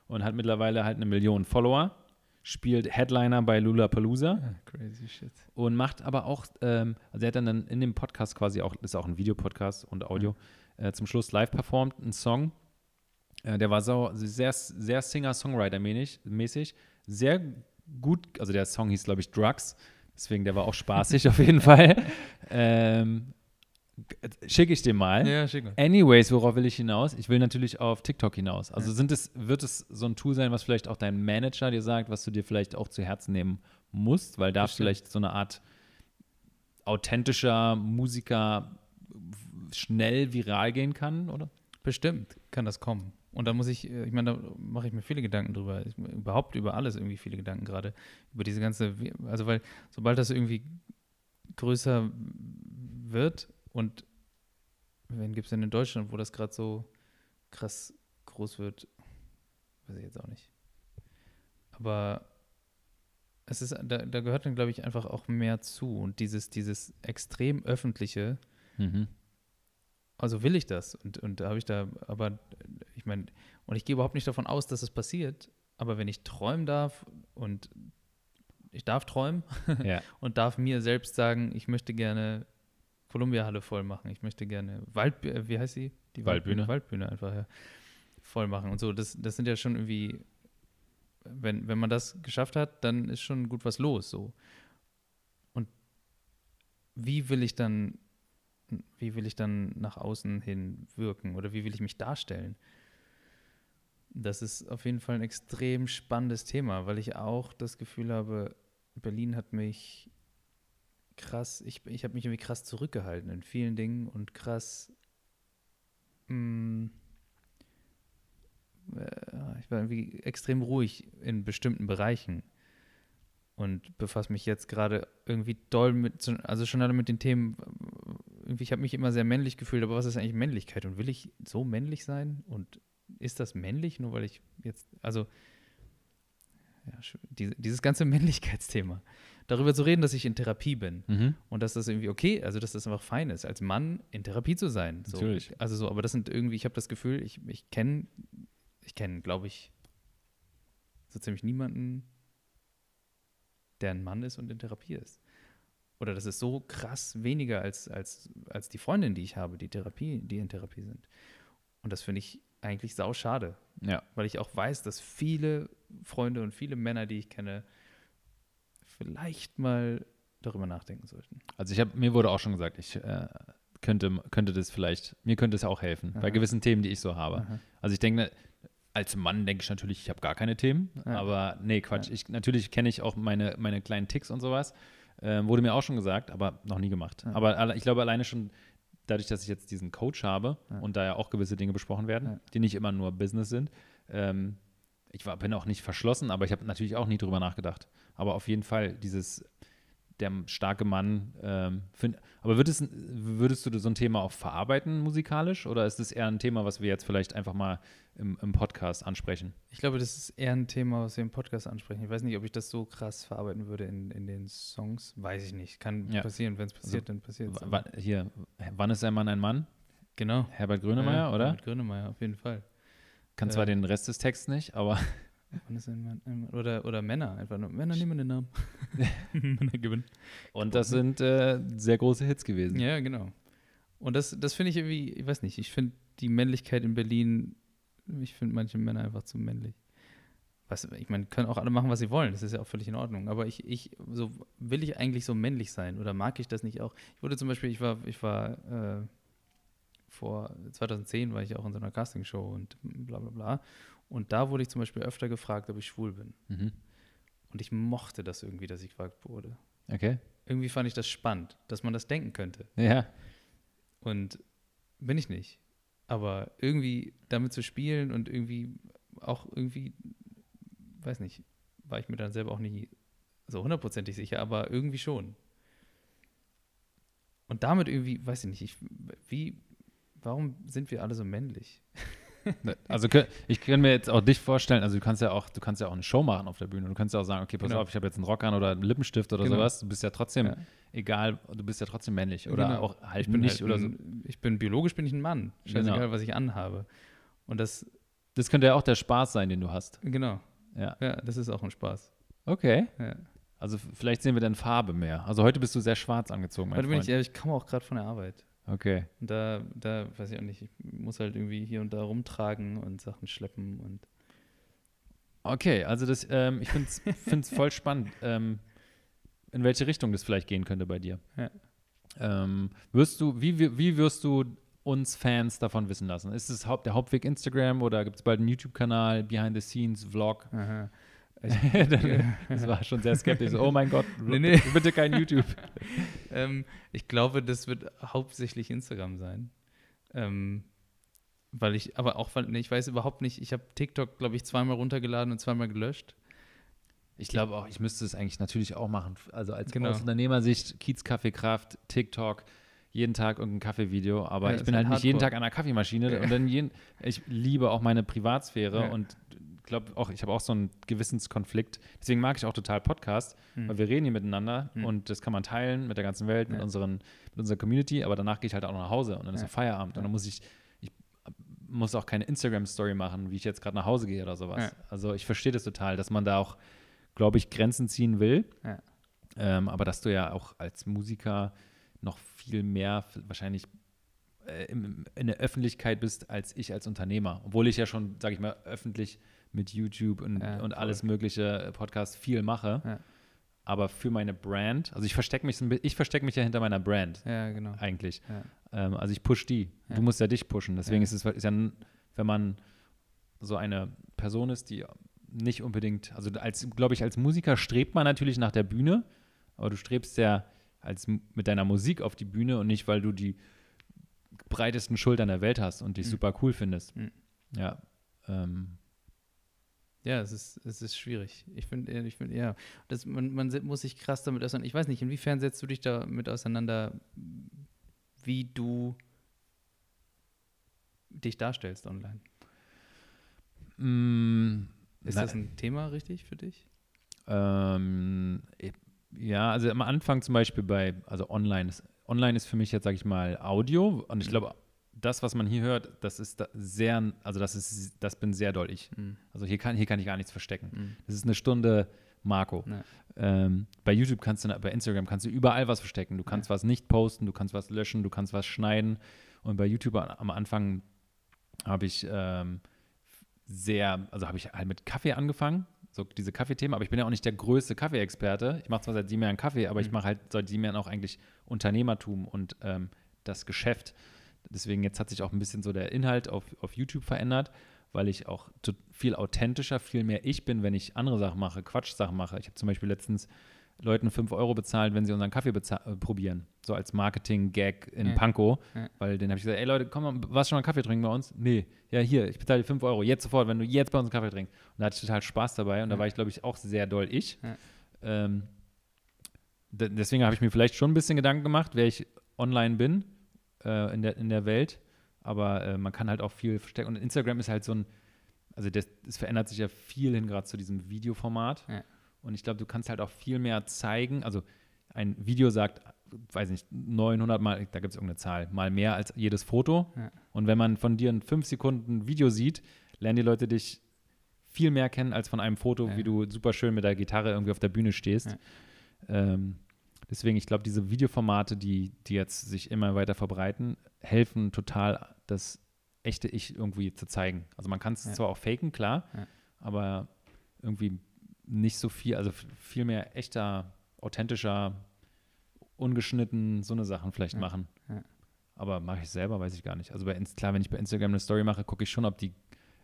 und hat mittlerweile halt eine Million Follower, spielt Headliner bei Lollapalooza Ah, crazy shit. und macht aber auch, ähm, also er hat dann, in dem Podcast quasi auch, ist auch ein Videopodcast und Audio, äh, zum Schluss live performt, einen Song. Äh, der war so sehr, sehr Singer-Songwriter-mäßig, mäßig, sehr gut, also der Song hieß, glaube ich, Drugs, deswegen der war auch spaßig auf jeden Fall. Ähm, Schicke ich dir mal. Ja, schick mal. Anyways, worauf will ich hinaus? Ich will natürlich auf TikTok hinaus. Also sind es, wird es so ein Tool sein, was vielleicht auch dein Manager dir sagt, was du dir vielleicht auch zu Herzen nehmen musst, weil da vielleicht so eine Art authentischer Musiker schnell viral gehen kann, oder? Bestimmt kann das kommen. Und da muss ich, äh, ich meine, da mache ich mir viele Gedanken drüber. Ich, überhaupt über alles irgendwie viele Gedanken gerade. Über diese ganze, also weil sobald das irgendwie größer wird und wen gibt es denn in Deutschland, wo das gerade so krass groß wird? Weiß ich jetzt auch nicht. Aber es ist, da, da gehört dann, glaube ich, einfach auch mehr zu. Und dieses, dieses extrem öffentliche, Mhm. also will ich das. Und, und da habe ich da, aber ich meine, und ich gehe überhaupt nicht davon aus, dass es passiert. Aber wenn ich träumen darf und ich darf träumen Ja. und darf mir selbst sagen, ich möchte gerne Columbia-Halle voll machen. Ich möchte gerne Wald, äh, wie heißt sie? Die Waldbühne. Waldbühne einfach ja, voll machen und so. Das, das sind ja schon irgendwie, wenn, wenn man das geschafft hat, dann ist schon gut was los. So. Und wie will ich dann, wie will ich dann nach außen hin wirken oder wie will ich mich darstellen? Das ist auf jeden Fall ein extrem spannendes Thema, weil ich auch das Gefühl habe, Berlin hat mich krass, ich, ich habe mich irgendwie krass zurückgehalten in vielen Dingen und krass, mh, äh, ich war irgendwie extrem ruhig in bestimmten Bereichen und befasse mich jetzt gerade irgendwie doll mit, so- also schon alle mit den Themen, irgendwie, ich habe mich immer sehr männlich gefühlt, aber was ist eigentlich Männlichkeit und will ich so männlich sein und ist das männlich, nur weil ich jetzt, also ja, dieses ganze Männlichkeitsthema, darüber zu reden, dass ich in Therapie bin Mhm. und dass das irgendwie okay, also dass das einfach fein ist, als Mann in Therapie zu sein. So. Natürlich. Also so, aber das sind irgendwie, ich habe das Gefühl, ich, kenne, ich kenne, glaube ich, so ziemlich niemanden, der ein Mann ist und in Therapie ist. Oder das ist so krass weniger als, als, als die Freundin, die ich habe, die Therapie, die in Therapie sind. Und das finde ich eigentlich sau schade, Ja. weil ich auch weiß, dass viele Freunde und viele Männer, die ich kenne, vielleicht mal darüber nachdenken sollten. Also ich habe, mir wurde auch schon gesagt, ich äh, könnte, könnte das vielleicht, mir könnte es auch helfen, bei Aha. gewissen Themen, die ich so habe. Aha. Also ich denke, als Mann denke ich natürlich, ich habe gar keine Themen, Ja. aber nee, Quatsch. Ich, natürlich kenne ich auch meine, meine kleinen Ticks und sowas. Ähm, wurde mir auch schon gesagt, aber noch nie gemacht. Ja. Aber ich glaube alleine schon dadurch, dass ich jetzt diesen Coach habe Ja. und da ja auch gewisse Dinge besprochen werden, Ja. die nicht immer nur Business sind. Ähm, ich war, bin auch nicht verschlossen, aber ich habe natürlich auch nie drüber nachgedacht. Aber auf jeden Fall dieses der starke Mann. Ähm, find, aber würdest, würdest du so ein Thema auch verarbeiten musikalisch oder ist das eher ein Thema, was wir jetzt vielleicht einfach mal im, im Podcast ansprechen? Ich glaube, das ist eher ein Thema, was wir im Podcast ansprechen. Ich weiß nicht, ob ich das so krass verarbeiten würde in, in den Songs. Weiß ich nicht. Kann Ja. passieren. Wenn es passiert, dann passiert es. Hier, wann ist ein Mann ein Mann? Genau. Herbert Grönemeyer, Ja, oder? Mit Grönemeyer, auf jeden Fall. Kann äh, zwar den Rest des Texts nicht, aber? Oder, oder Männer, einfach nur. Männer nehmen den Namen. Männer gewinnen. und das sind äh, sehr große Hits gewesen. Ja, genau. Und das, das finde ich irgendwie, ich weiß nicht, ich finde die Männlichkeit in Berlin, ich finde manche Männer einfach zu männlich. Was, ich meine, können auch alle machen, was sie wollen, das ist ja auch völlig in Ordnung. Aber ich, ich, so will ich eigentlich so männlich sein oder mag ich das nicht auch? Ich wurde zum Beispiel, ich war, ich war äh, vor 2010 war ich auch in so einer Castingshow und bla bla bla. Und da wurde ich zum Beispiel öfter gefragt, ob ich schwul bin. Mhm. Und ich mochte das irgendwie, dass ich gefragt wurde. Okay. Irgendwie fand ich das spannend, dass man das denken könnte. Ja. Und bin ich nicht. Aber irgendwie damit zu spielen und irgendwie auch irgendwie, weiß nicht, war ich mir dann selber auch nie so hundertprozentig sicher, aber irgendwie schon. Und damit irgendwie, weiß ich nicht, ich, wie, warum sind wir alle so männlich? Also kö- ich kann mir jetzt auch dich vorstellen, also du kannst ja auch, du kannst ja auch eine Show machen auf der Bühne. Du kannst ja auch sagen, okay, pass Genau. auf, ich habe jetzt einen Rock an oder einen Lippenstift oder Genau. sowas. Du bist ja trotzdem, Ja. egal, du bist ja trotzdem männlich oder Genau. auch halt ich bin nicht halt oder so. Ich bin biologisch bin ich ein Mann. Scheißegal, Genau. was ich anhabe. Und das, Das könnte ja auch der Spaß sein, den du hast. genau, Ja. ja, das ist auch ein Spaß. Okay. Ja. Also vielleicht sehen wir dann Farbe mehr. Also heute bist du sehr schwarz angezogen, mein Heute bin ich, Freund. ich komme auch gerade von der Arbeit. Okay. Und da, da weiß ich auch nicht, ich muss halt irgendwie hier und da rumtragen und Sachen schleppen und Okay, also das, ähm, ich finde es voll spannend, ähm, in welche Richtung das vielleicht gehen könnte bei dir. Ja. Ähm, wirst du, wie, wie wirst du uns Fans davon wissen lassen? Ist es Haupt, der Hauptweg Instagram oder gibt es bald einen YouTube-Kanal, Behind the Scenes, Vlog? aha. Das war schon sehr skeptisch. So, oh mein Gott, Nee, nee. bitte kein YouTube. ähm, ich glaube, das wird hauptsächlich Instagram sein. Ähm, weil ich, aber auch, weil nee, ich weiß überhaupt nicht, ich habe TikTok, glaube ich, zweimal runtergeladen und zweimal gelöscht. Ich glaube auch, ich müsste es eigentlich natürlich auch machen. Also als Genau. aus Unternehmersicht, Kiez, Kaffee, Kraft, TikTok, jeden Tag irgendein Kaffeevideo. Aber Ja, ich bin halt halt nicht jeden. Tag an der Kaffeemaschine. Ja. Und dann jeden, ich liebe auch meine Privatsphäre Ja. und glaube auch, ich habe auch so einen Gewissenskonflikt. Deswegen mag ich auch total Podcast, Hm. weil wir reden hier miteinander Hm. und das kann man teilen mit der ganzen Welt, mit, Ja. unseren, mit unserer Community. Aber danach gehe ich halt auch nach Hause und dann ist Ja. auch Feierabend. Und dann muss ich, ich muss auch keine Instagram-Story machen, wie ich jetzt gerade nach Hause gehe oder sowas. Also ich verstehe das total, dass man da auch, glaube ich, Grenzen ziehen will. Ähm, aber dass du ja auch als Musiker noch viel mehr wahrscheinlich äh, in der Öffentlichkeit bist als ich als Unternehmer. Obwohl ich ja schon, sage ich mal, öffentlich mit YouTube und, Ja, und alles mögliche äh, Podcast viel mache. Ja. Aber für meine Brand, also ich verstecke mich, ich verstecke mich ja hinter meiner Brand Ja, genau. eigentlich. Ähm, also ich push die. Du musst ja dich pushen. Deswegen ist es ist ja, wenn man so eine Person ist, die nicht unbedingt, also als, glaube ich, als Musiker strebt man natürlich nach der Bühne, aber du strebst ja als mit deiner Musik auf die Bühne und nicht, weil du die breitesten Schultern der Welt hast und dich Mhm. super cool findest. Mhm. Ja. Ähm, Ja, es ist, es ist schwierig. Ich finde, ich finde, ja, das, man, man muss sich krass damit auseinander. Ich weiß nicht, inwiefern setzt du dich damit auseinander, wie du dich darstellst online? mh, Ist na- das ein Thema richtig für dich? Ähm, ja, also am Anfang zum Beispiel bei, also online ist, online ist für mich jetzt, sage ich mal, Audio und ich Mhm. glaube, das, was man hier hört, das ist da sehr, also das ist, das bin sehr doll ich. Mhm. Also hier kann, hier kann ich gar nichts verstecken. Mhm. Das ist eine Stunde Marco. Ja. Ähm, bei YouTube kannst du, bei Instagram kannst du überall was verstecken. Du kannst was nicht posten, du kannst was löschen, du kannst was schneiden. Und bei YouTube am Anfang habe ich ähm, sehr, also habe ich halt mit Kaffee angefangen, so diese Kaffeethemen, aber ich bin ja auch nicht der größte Kaffee-Experte. Ich mache zwar seit sieben Jahren Kaffee, aber ich Mhm. mache halt seit sieben Jahren auch eigentlich Unternehmertum und ähm, das Geschäft. Deswegen jetzt hat sich auch ein bisschen so der Inhalt auf, auf YouTube verändert, weil ich auch viel authentischer, viel mehr ich bin, wenn ich andere Sachen mache, Quatsch-Sachen mache. Ich habe zum Beispiel letztens Leuten 5 Euro bezahlt, wenn sie unseren Kaffee äh, probieren. So als Marketing-Gag in Ja. Pankow. Ja. Weil den habe ich gesagt, ey Leute, komm mal, warst du schon mal Kaffee trinken bei uns? Nee. Ja, hier, ich bezahle dir 5 Euro, jetzt sofort, wenn du jetzt bei uns einen Kaffee trinkst. Und da hatte ich total Spaß dabei und da Ja. war ich, glaube ich, auch sehr doll ich. Ähm, de- deswegen habe ich mir vielleicht schon ein bisschen Gedanken gemacht, wer ich online bin äh, in, der, in der Welt. Aber äh, man kann halt auch viel verstecken. Und Instagram ist halt so ein, also das, es verändert sich ja viel hin gerade zu diesem Videoformat. Ja. Und ich glaube, du kannst halt auch viel mehr zeigen. Also ein Video sagt, weiß nicht, 900 Mal, da gibt es irgendeine Zahl, mal mehr als jedes Foto. Ja. Und wenn man von dir ein 5 Sekunden Video sieht, lernen die Leute dich viel mehr kennen als von einem Foto, Ja. wie du super schön mit der Gitarre irgendwie auf der Bühne stehst. Ja. Ähm, deswegen, ich glaube, diese Videoformate, die, die jetzt sich immer weiter verbreiten, helfen total, das echte Ich irgendwie zu zeigen. Also man kann es Ja. zwar auch faken, klar, Ja. aber irgendwie nicht so viel, also viel mehr echter, authentischer, ungeschnitten, so eine Sachen vielleicht Ja. machen. Aber mache ich selber, weiß ich gar nicht. Also bei Inst klar, wenn ich bei Instagram eine Story mache, gucke ich schon, ob die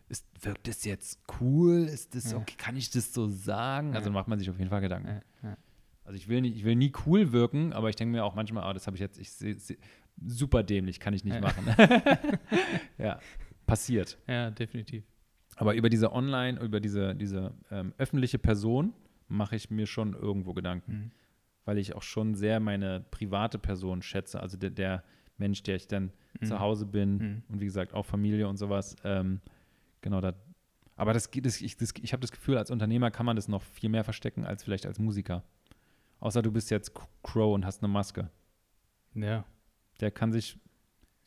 ist, wirkt das jetzt cool? Ist das okay? Kann ich das so sagen? Also macht man sich auf jeden Fall Gedanken. Also ich will, nicht, ich will nie cool wirken, aber ich denke mir auch manchmal, ah, das habe ich jetzt, ich sehe seh, super dämlich, kann ich nicht machen. ja, passiert. ja, definitiv. Aber über diese Online, über diese, diese ähm, öffentliche Person mache ich mir schon irgendwo Gedanken, Mhm. weil ich auch schon sehr meine private Person schätze, also der, der Mensch, der ich dann zu Mhm. Hause bin Mhm. und wie gesagt auch Familie und sowas. Ähm, genau, da. Aber das, geht- das, ich, das, ich habe das Gefühl, als Unternehmer kann man das noch viel mehr verstecken als vielleicht als Musiker. Außer du bist jetzt Crow und hast eine Maske. Ja, Der kann sich.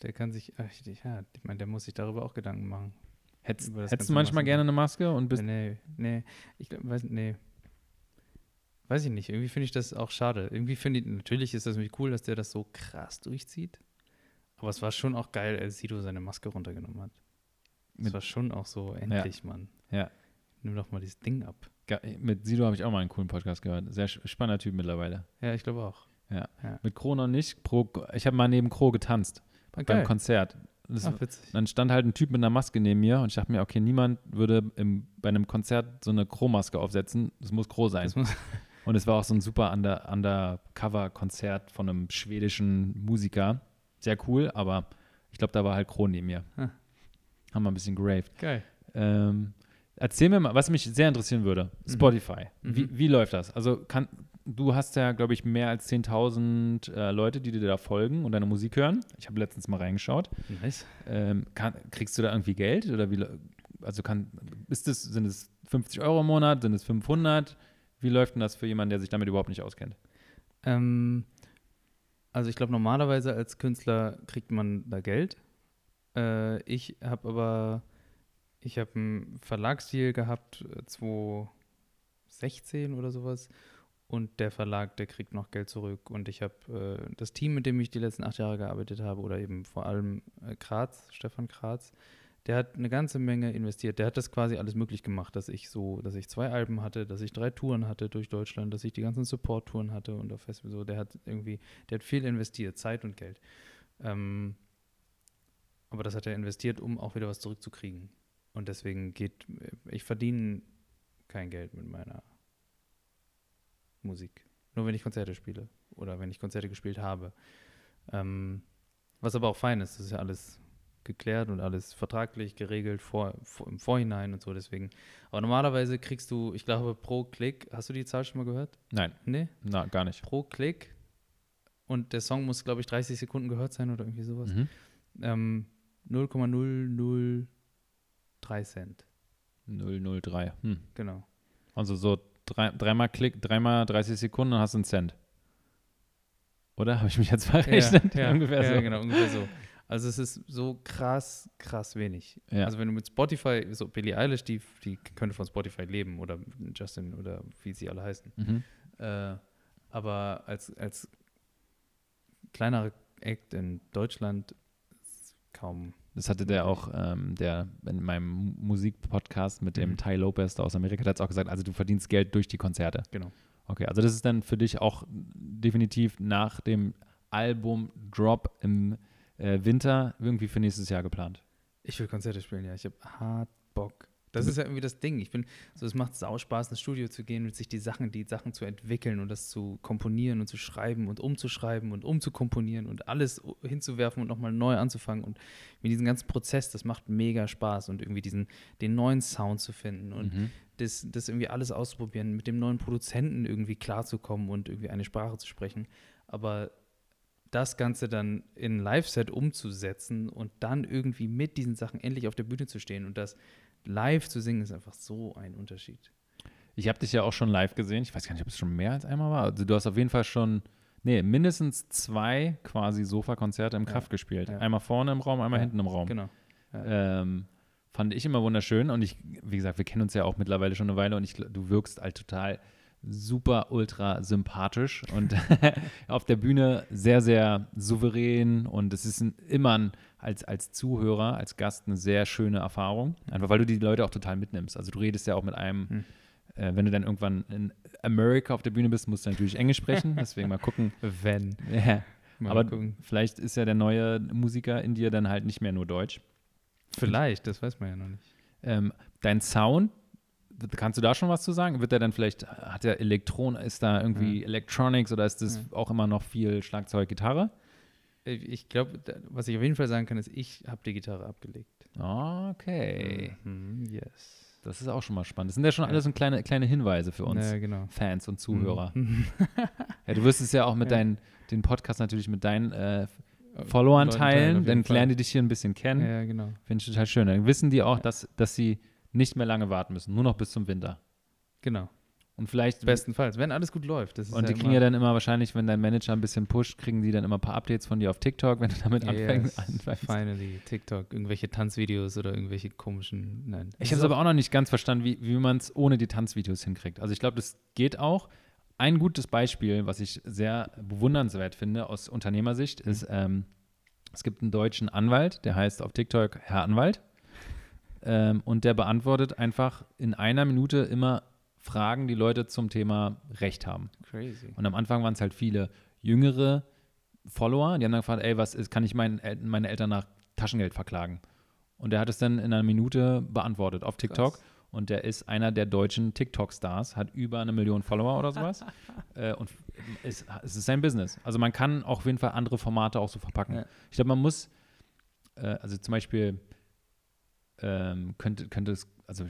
der kann sich, ach, ich- ja, ich meine, der muss sich darüber auch Gedanken machen. Hättest, hättest du manchmal Masken- gerne eine Maske und bist. nee, nee, ich weiß, nee. Weiß ich nicht, irgendwie finde ich das auch schade. Irgendwie finde ich, natürlich ist das irgendwie cool, dass der das so krass durchzieht. Aber es war schon auch geil, als Sido seine Maske runtergenommen hat. Es war schon auch so, endlich, Mann. Ja. Nimm doch mal dieses Ding ab. Mit Sido habe ich auch mal einen coolen Podcast gehört. Sehr spannender Typ mittlerweile. Ja, ich glaube auch. Mit Kro noch nicht. Pro, ich habe mal neben Kro getanzt Ah, beim. Konzert. Das, Ach, witzig. dann stand halt ein Typ mit einer Maske neben mir und ich dachte mir, okay, niemand würde im, bei einem Konzert so eine Kro-Maske aufsetzen. Das muss Kro sein. Muss, Und es war auch so ein super under, Undercover-Konzert von einem schwedischen Musiker. Sehr cool, aber ich glaube, da war halt Kro neben mir. Ah. Haben wir ein bisschen geraved. geil. Ähm, Erzähl mir mal, was mich sehr interessieren würde. Spotify. Mhm. Wie, wie läuft das? Also kann, du hast ja, glaube ich, mehr als 10.000 äh, Leute, die dir da folgen und deine Musik hören. Ich habe letztens mal reingeschaut. Nice. Ähm, kann, kriegst du da irgendwie Geld oder wie? Also kann, ist es, sind es 50 Euro im Monat? Sind es 500? Wie läuft denn das für jemanden, der sich damit überhaupt nicht auskennt? Ähm, also ich glaube, normalerweise als Künstler kriegt man da Geld. Äh, ich habe aber, ich habe einen Verlagsdeal gehabt, äh, 2016 oder sowas. Und der Verlag, der kriegt noch Geld zurück. Und ich habe äh, das Team, mit dem ich die letzten acht Jahre gearbeitet habe, oder eben vor allem äh, Kratz, Stefan Kratz, der hat eine ganze Menge investiert. Der hat das quasi alles möglich gemacht, dass ich so, dass ich zwei Alben hatte, dass ich drei Touren hatte durch Deutschland, dass ich die ganzen Support-Touren hatte und auf Festivals. So, der hat irgendwie, der hat viel investiert, Zeit und Geld. Ähm, aber das hat er investiert, um auch wieder was zurückzukriegen. Und deswegen geht, ich verdiene kein Geld mit meiner Musik. Nur wenn ich Konzerte spiele oder wenn ich Konzerte gespielt habe. Ähm, was aber auch fein ist, das ist ja alles geklärt und alles vertraglich geregelt vor, vor, im Vorhinein und so, deswegen. Aber normalerweise kriegst du, ich glaube, pro Klick, hast du die Zahl schon mal gehört? Nein, Nee? na, gar nicht. Pro Klick und der Song muss, glaube ich, 30 Sekunden gehört sein oder irgendwie sowas. Mhm. Ähm, 0,003 Cent. 003. Hm. Genau. Also so drei, dreimal Klick, dreimal 30 Sekunden und hast einen Cent. Oder? Habe ich mich jetzt verrechnet? Ja, ja, ungefähr ja, so. genau, ungefähr so. Also es ist so krass, krass wenig. Ja. Also wenn du mit Spotify, so Billie Eilish, die, die könnte von Spotify leben oder Justin oder wie sie alle heißen. Mhm. Äh, aber als, als kleinerer Act in Deutschland kaum. Das hatte der auch, ähm, der in meinem Musikpodcast mit dem Mhm. Ty Lopez aus Amerika, der hat es auch gesagt, also du verdienst Geld durch die Konzerte. Genau. Okay, also das ist dann für dich auch definitiv nach dem Album-Drop im äh, Winter irgendwie für nächstes Jahr geplant. Ich will Konzerte spielen, ja. Ich habe hart Bock. Das ist ja irgendwie das Ding. Ich bin, so es macht sau Spaß, ins Studio zu gehen und sich die Sachen, die Sachen zu entwickeln und das zu komponieren und zu schreiben und umzuschreiben und umzukomponieren und alles hinzuwerfen und nochmal neu anzufangen und mit diesem ganzen Prozess, das macht mega Spaß und irgendwie diesen, den neuen Sound zu finden und Mhm. das, das irgendwie alles auszuprobieren, mit dem neuen Produzenten irgendwie klarzukommen und irgendwie eine Sprache zu sprechen. Aber das Ganze dann in ein Live-Set umzusetzen und dann irgendwie mit diesen Sachen endlich auf der Bühne zu stehen und das live zu singen, ist einfach so ein Unterschied. Ich habe dich ja auch schon live gesehen. Ich weiß gar nicht, ob es schon mehr als einmal war. Also du hast auf jeden Fall schon, nee, mindestens zwei quasi Sofakonzerte im Ja, Kraft gespielt. ja. Einmal vorne im Raum, einmal Ja, hinten im Raum. Genau. Ähm, fand ich immer wunderschön und ich, wie gesagt, wir kennen uns ja auch mittlerweile schon eine Weile und ich, du wirkst halt total super ultra sympathisch und auf der Bühne sehr, sehr souverän und es ist ein, immer ein, als, als Zuhörer, als Gast eine sehr schöne Erfahrung, einfach weil du die Leute auch total mitnimmst. Also du redest ja auch mit einem, Hm. äh, wenn du dann irgendwann in Amerika auf der Bühne bist, musst du natürlich Englisch sprechen, deswegen mal gucken. Wenn. Ja, Mal aber gucken. vielleicht ist ja der neue Musiker in dir dann halt nicht mehr nur Deutsch. Vielleicht, das weiß man ja noch nicht. Ähm, dein Sound, kannst du da schon was zu sagen? Wird der dann vielleicht, hat der Elektron, ist da irgendwie Ja. Electronics oder ist das Ja. auch immer noch viel Schlagzeug, Gitarre? Ich glaube, was ich auf jeden Fall sagen kann, ist, ich habe die Gitarre abgelegt. Okay. Mhm, yes. Das ist auch schon mal spannend. Das sind ja schon Ja. alles so kleine, kleine Hinweise für uns Ja, genau. Fans und Zuhörer. Mhm. Ja, du wirst es ja auch mit Ja. deinen, den Podcast natürlich mit deinen äh, Followern teilen, dann lernen die dich hier ein bisschen kennen. Ja, genau. Finde ich total schön. Dann wissen die auch, dass, dass sie nicht mehr lange warten müssen, nur noch bis zum Winter. Genau. Und vielleicht Bestenfalls, wenn alles gut läuft. Und die ja kriegen ja dann immer wahrscheinlich, wenn dein Manager ein bisschen pusht, kriegen die dann immer ein paar Updates von dir auf TikTok, wenn du damit anfängst. Yes, anfängst. Finally, TikTok, irgendwelche Tanzvideos oder irgendwelche komischen, nein. Ich habe es aber auch noch nicht ganz verstanden, wie, wie man es ohne die Tanzvideos hinkriegt. Also ich glaube, das geht auch. Ein gutes Beispiel, was ich sehr bewundernswert finde aus Unternehmersicht, ist, ähm, es gibt einen deutschen Anwalt, der heißt auf TikTok Herr Anwalt. Ähm, und der beantwortet einfach in einer Minute immer Fragen, die Leute zum Thema Recht haben. Crazy. Und am Anfang waren es halt viele jüngere Follower, die haben dann gefragt, ey, was ist, kann ich mein, meine Eltern nach Taschengeld verklagen? Und der hat es dann in einer Minute beantwortet auf TikTok. Krass. Und der ist einer der deutschen TikTok-Stars, hat über eine Million Follower oder sowas. äh, und ist, es ist sein Business. Also man kann auch auf jeden Fall andere Formate auch so verpacken. Ja. Ich glaube, man muss, äh, also zum Beispiel, ähm, könnte, könnte es, also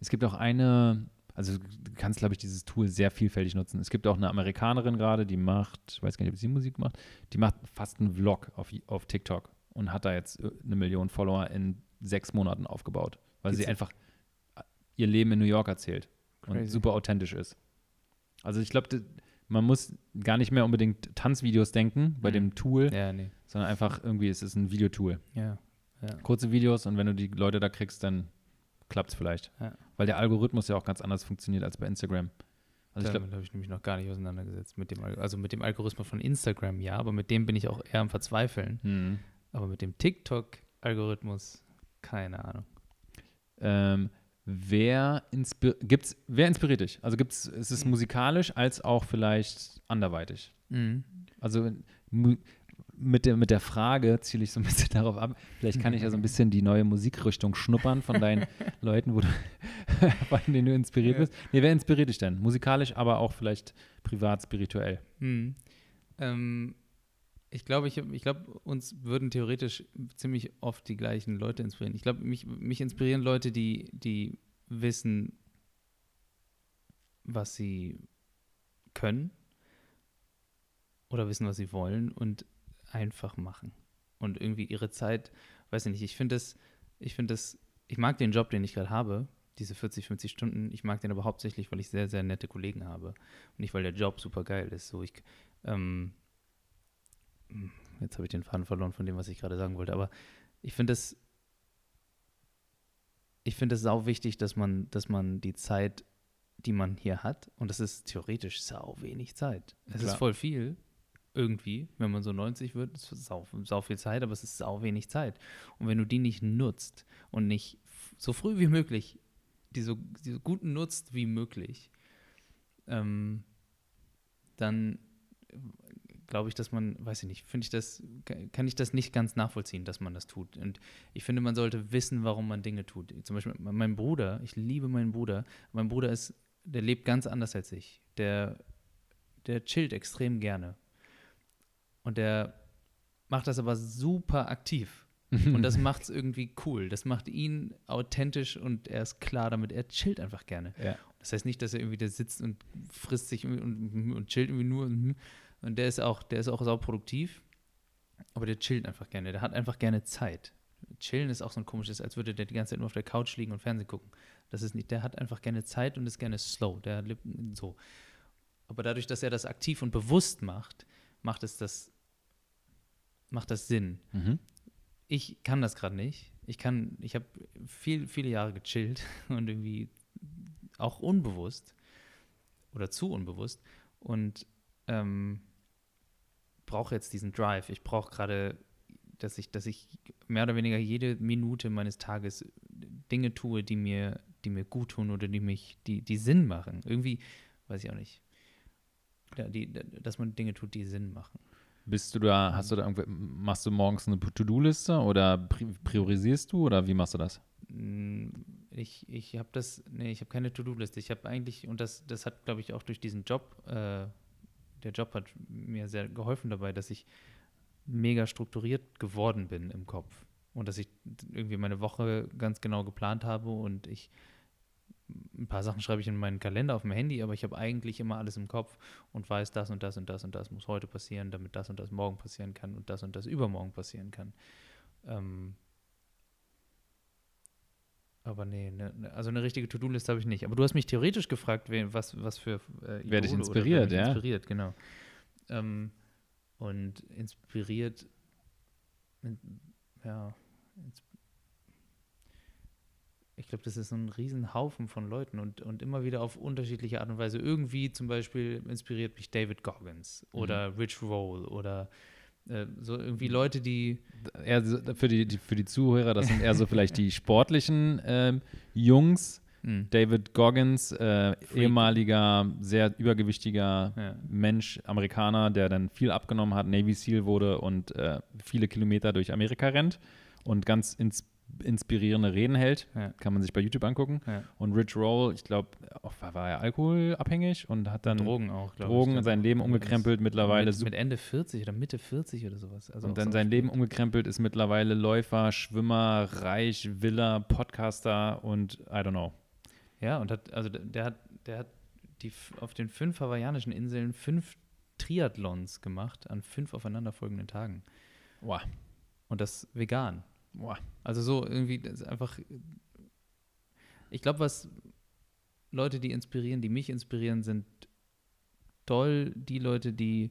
Es gibt auch eine, also du kannst, glaube ich, dieses Tool sehr vielfältig nutzen. Es gibt auch eine Amerikanerin gerade, die macht, ich weiß gar nicht, ob sie Musik macht, die macht fast einen Vlog auf, auf TikTok und hat da jetzt äh, eine Million Follower in sechs Monaten aufgebaut, weil Gibt's sie einfach ihr Leben in New York erzählt und Crazy. super authentisch ist. Also ich glaube, man muss gar nicht mehr unbedingt Tanzvideos denken bei Mhm. dem Tool, Ja, nee. sondern einfach irgendwie, es ist ein Videotool. Ja. Ja. Kurze Videos und wenn du die Leute da kriegst, dann klappt es vielleicht. Ja. Weil der Algorithmus ja auch ganz anders funktioniert als bei Instagram. Also ich glaube, Damit habe ich nämlich noch gar nicht auseinandergesetzt. Mit dem, Al- also mit dem Algorithmus von Instagram, ja, aber mit dem bin ich auch eher am Verzweifeln. hm. Aber mit dem TikTok-Algorithmus, keine Ahnung. ähm, wer, inspir gibt's, wer inspiriert dich? Also gibt's, ist es musikalisch als auch vielleicht anderweitig? Mhm. Also mit der, mit der Frage ziele ich so ein bisschen darauf ab. Vielleicht kann ich ja so ein bisschen die neue Musikrichtung schnuppern von deinen Leuten, wo du, von denen du inspiriert Ja. bist. Nee, wer inspiriert dich denn? Musikalisch, aber auch vielleicht privat, spirituell. Mhm. Ähm, ich glaube, ich, ich glaube, uns würden theoretisch ziemlich oft die gleichen Leute inspirieren. Ich glaube, mich, mich inspirieren Leute, die, die wissen, was sie können oder wissen, was sie wollen und einfach machen. Und irgendwie ihre Zeit, weiß ich nicht, ich finde das, ich finde das, ich mag den Job, den ich gerade habe, diese 40, 50 Stunden, ich mag den aber hauptsächlich, weil ich sehr, sehr nette Kollegen habe und nicht, weil der Job super geil ist. So, ich, ähm, jetzt habe ich den Faden verloren von dem, was ich gerade sagen wollte, aber ich finde es, ich finde es sau wichtig, dass man, dass man die Zeit, die man hier hat, und das ist theoretisch sau wenig Zeit. Es ist voll viel, irgendwie, wenn man so 90 wird, ist sau, sau viel Zeit, aber es ist sau wenig Zeit. Und wenn du die nicht nutzt und nicht so früh wie möglich die so, die so gut nutzt wie möglich, ähm, dann glaube ich, dass man, weiß ich nicht, finde ich das, kann ich das nicht ganz nachvollziehen, dass man das tut. Und ich finde, man sollte wissen, warum man Dinge tut. Zum Beispiel mein Bruder, ich liebe meinen Bruder. Mein Bruder ist, der lebt ganz anders als ich. Der, der chillt extrem gerne. Und der macht das aber super aktiv. Und das macht es irgendwie cool. Das macht ihn authentisch und er ist klar damit. Er chillt einfach gerne. Ja. Das heißt nicht, dass er irgendwie da sitzt und frisst sich und, und chillt irgendwie nur. Und, und der ist auch, der ist auch sauproduktiv, aber der chillt einfach gerne. Der hat einfach gerne Zeit. Chillen ist auch so ein komisches, als würde der die ganze Zeit nur auf der Couch liegen und Fernsehen gucken. Das ist nicht, der hat einfach gerne Zeit und ist gerne slow. Der lebt so. Aber dadurch, dass er das aktiv und bewusst macht, macht es das, macht das Sinn Mhm. ich kann das gerade nicht. Ich kann, ich habe viel, viele Jahre gechillt und irgendwie auch unbewusst oder zu unbewusst und ähm, brauche jetzt diesen Drive. Ich brauche gerade, dass ich, dass ich mehr oder weniger jede Minute meines Tages Dinge tue, die mir, die mir gut tun oder die mich, die, die Sinn machen. Irgendwie, weiß ich auch nicht. Ja, die, dass man Dinge tut, die Sinn machen. Bist du da, hast du da irgendwie, machst du morgens eine To-Do-Liste oder pri- priorisierst du oder wie machst du das? Mm, Ich, ich habe das, nee, ich habe keine To-Do-Liste. Ich habe eigentlich, und das, das hat, glaube ich, auch durch diesen Job, äh, der Job hat mir sehr geholfen dabei, dass ich mega strukturiert geworden bin im Kopf. Und dass ich irgendwie meine Woche ganz genau geplant habe und ich ein paar Sachen schreibe ich in meinen Kalender auf dem Handy, aber ich habe eigentlich immer alles im Kopf und weiß, das und das und das und das muss heute passieren, damit das und das morgen passieren kann und das und das übermorgen passieren kann. Ähm, aber nee, ne, ne, also eine richtige To-Do-Liste habe ich nicht. Aber du hast mich theoretisch gefragt, wen, was, was für äh, Wer dich Idole oder inspiriert, ja. Inspiriert, genau. Ähm, und inspiriert, in, ja, ins, ich glaube, das ist so ein Riesenhaufen von Leuten und, und immer wieder auf unterschiedliche Art und Weise. Irgendwie zum Beispiel inspiriert mich David Goggins Mhm. oder Rich Roll oder äh, so irgendwie Leute, die Eher für die, die, für die Zuhörer, das sind eher so vielleicht die sportlichen ähm, Jungs. mh, David Goggins, äh, ehemaliger, sehr übergewichtiger ja, Mensch, Amerikaner, der dann viel abgenommen hat, Navy SEAL wurde und äh, viele Kilometer durch Amerika rennt und ganz ins inspirierende Reden hält. Ja. Kann man sich bei YouTube angucken. ja. Und Rich Roll, ich glaube, war, war er alkoholabhängig und hat dann Drogen auch, glaube Drogen ich. in sein Leben umgekrempelt, mittlerweile mit, mit Ende 40 oder Mitte 40 oder sowas. Also und dann so sein. Leben umgekrempelt, ist mittlerweile Läufer, Schwimmer, reich, Villa, Podcaster und I don't know. Ja, und hat, also der hat, der hat die auf den fünf hawaiianischen Inseln fünf Triathlons gemacht an fünf aufeinanderfolgenden Tagen. Wow. Und das vegan. Wow. Also so irgendwie das ist einfach. Ich glaube, was Leute, die inspirieren, die mich inspirieren, sind toll die Leute, die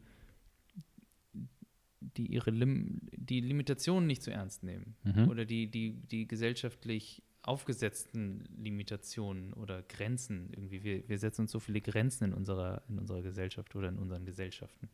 die ihre Lim die Limitationen nicht zu ernst nehmen Mhm. oder die, die, die gesellschaftlich aufgesetzten Limitationen oder Grenzen irgendwie. Wir, wir setzen uns so viele Grenzen in unserer, in unserer Gesellschaft oder in unseren Gesellschaften.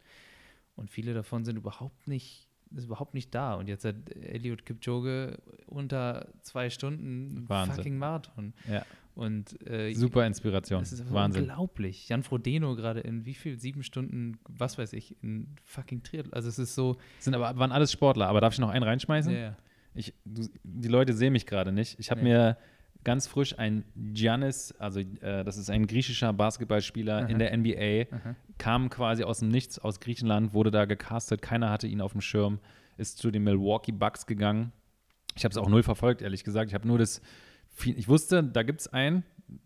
Und viele davon sind überhaupt nicht, ist überhaupt nicht da. Und jetzt hat Eliud Kipchoge unter zwei Stunden Wahnsinn. fucking Marathon. Ja. Und äh, Super Inspiration. das ist Wahnsinn. unglaublich. Jan Frodeno gerade in wie viel? Sieben Stunden, was weiß ich, in fucking Triathlon. Also es ist so. Sind aber waren alles Sportler. Aber darf ich noch einen reinschmeißen? Ja, Ich, du, die Leute sehen mich gerade nicht. Ich habe Nee. mir ganz frisch ein Giannis, also äh, das ist ein griechischer Basketballspieler Aha. in der NBA, Aha. kam quasi aus dem Nichts aus Griechenland, wurde da gecastet, keiner hatte ihn auf dem Schirm, ist zu den Milwaukee Bucks gegangen. Ich habe es auch null verfolgt, ehrlich gesagt. Ich habe nur das, ich wusste, da gibt es einen,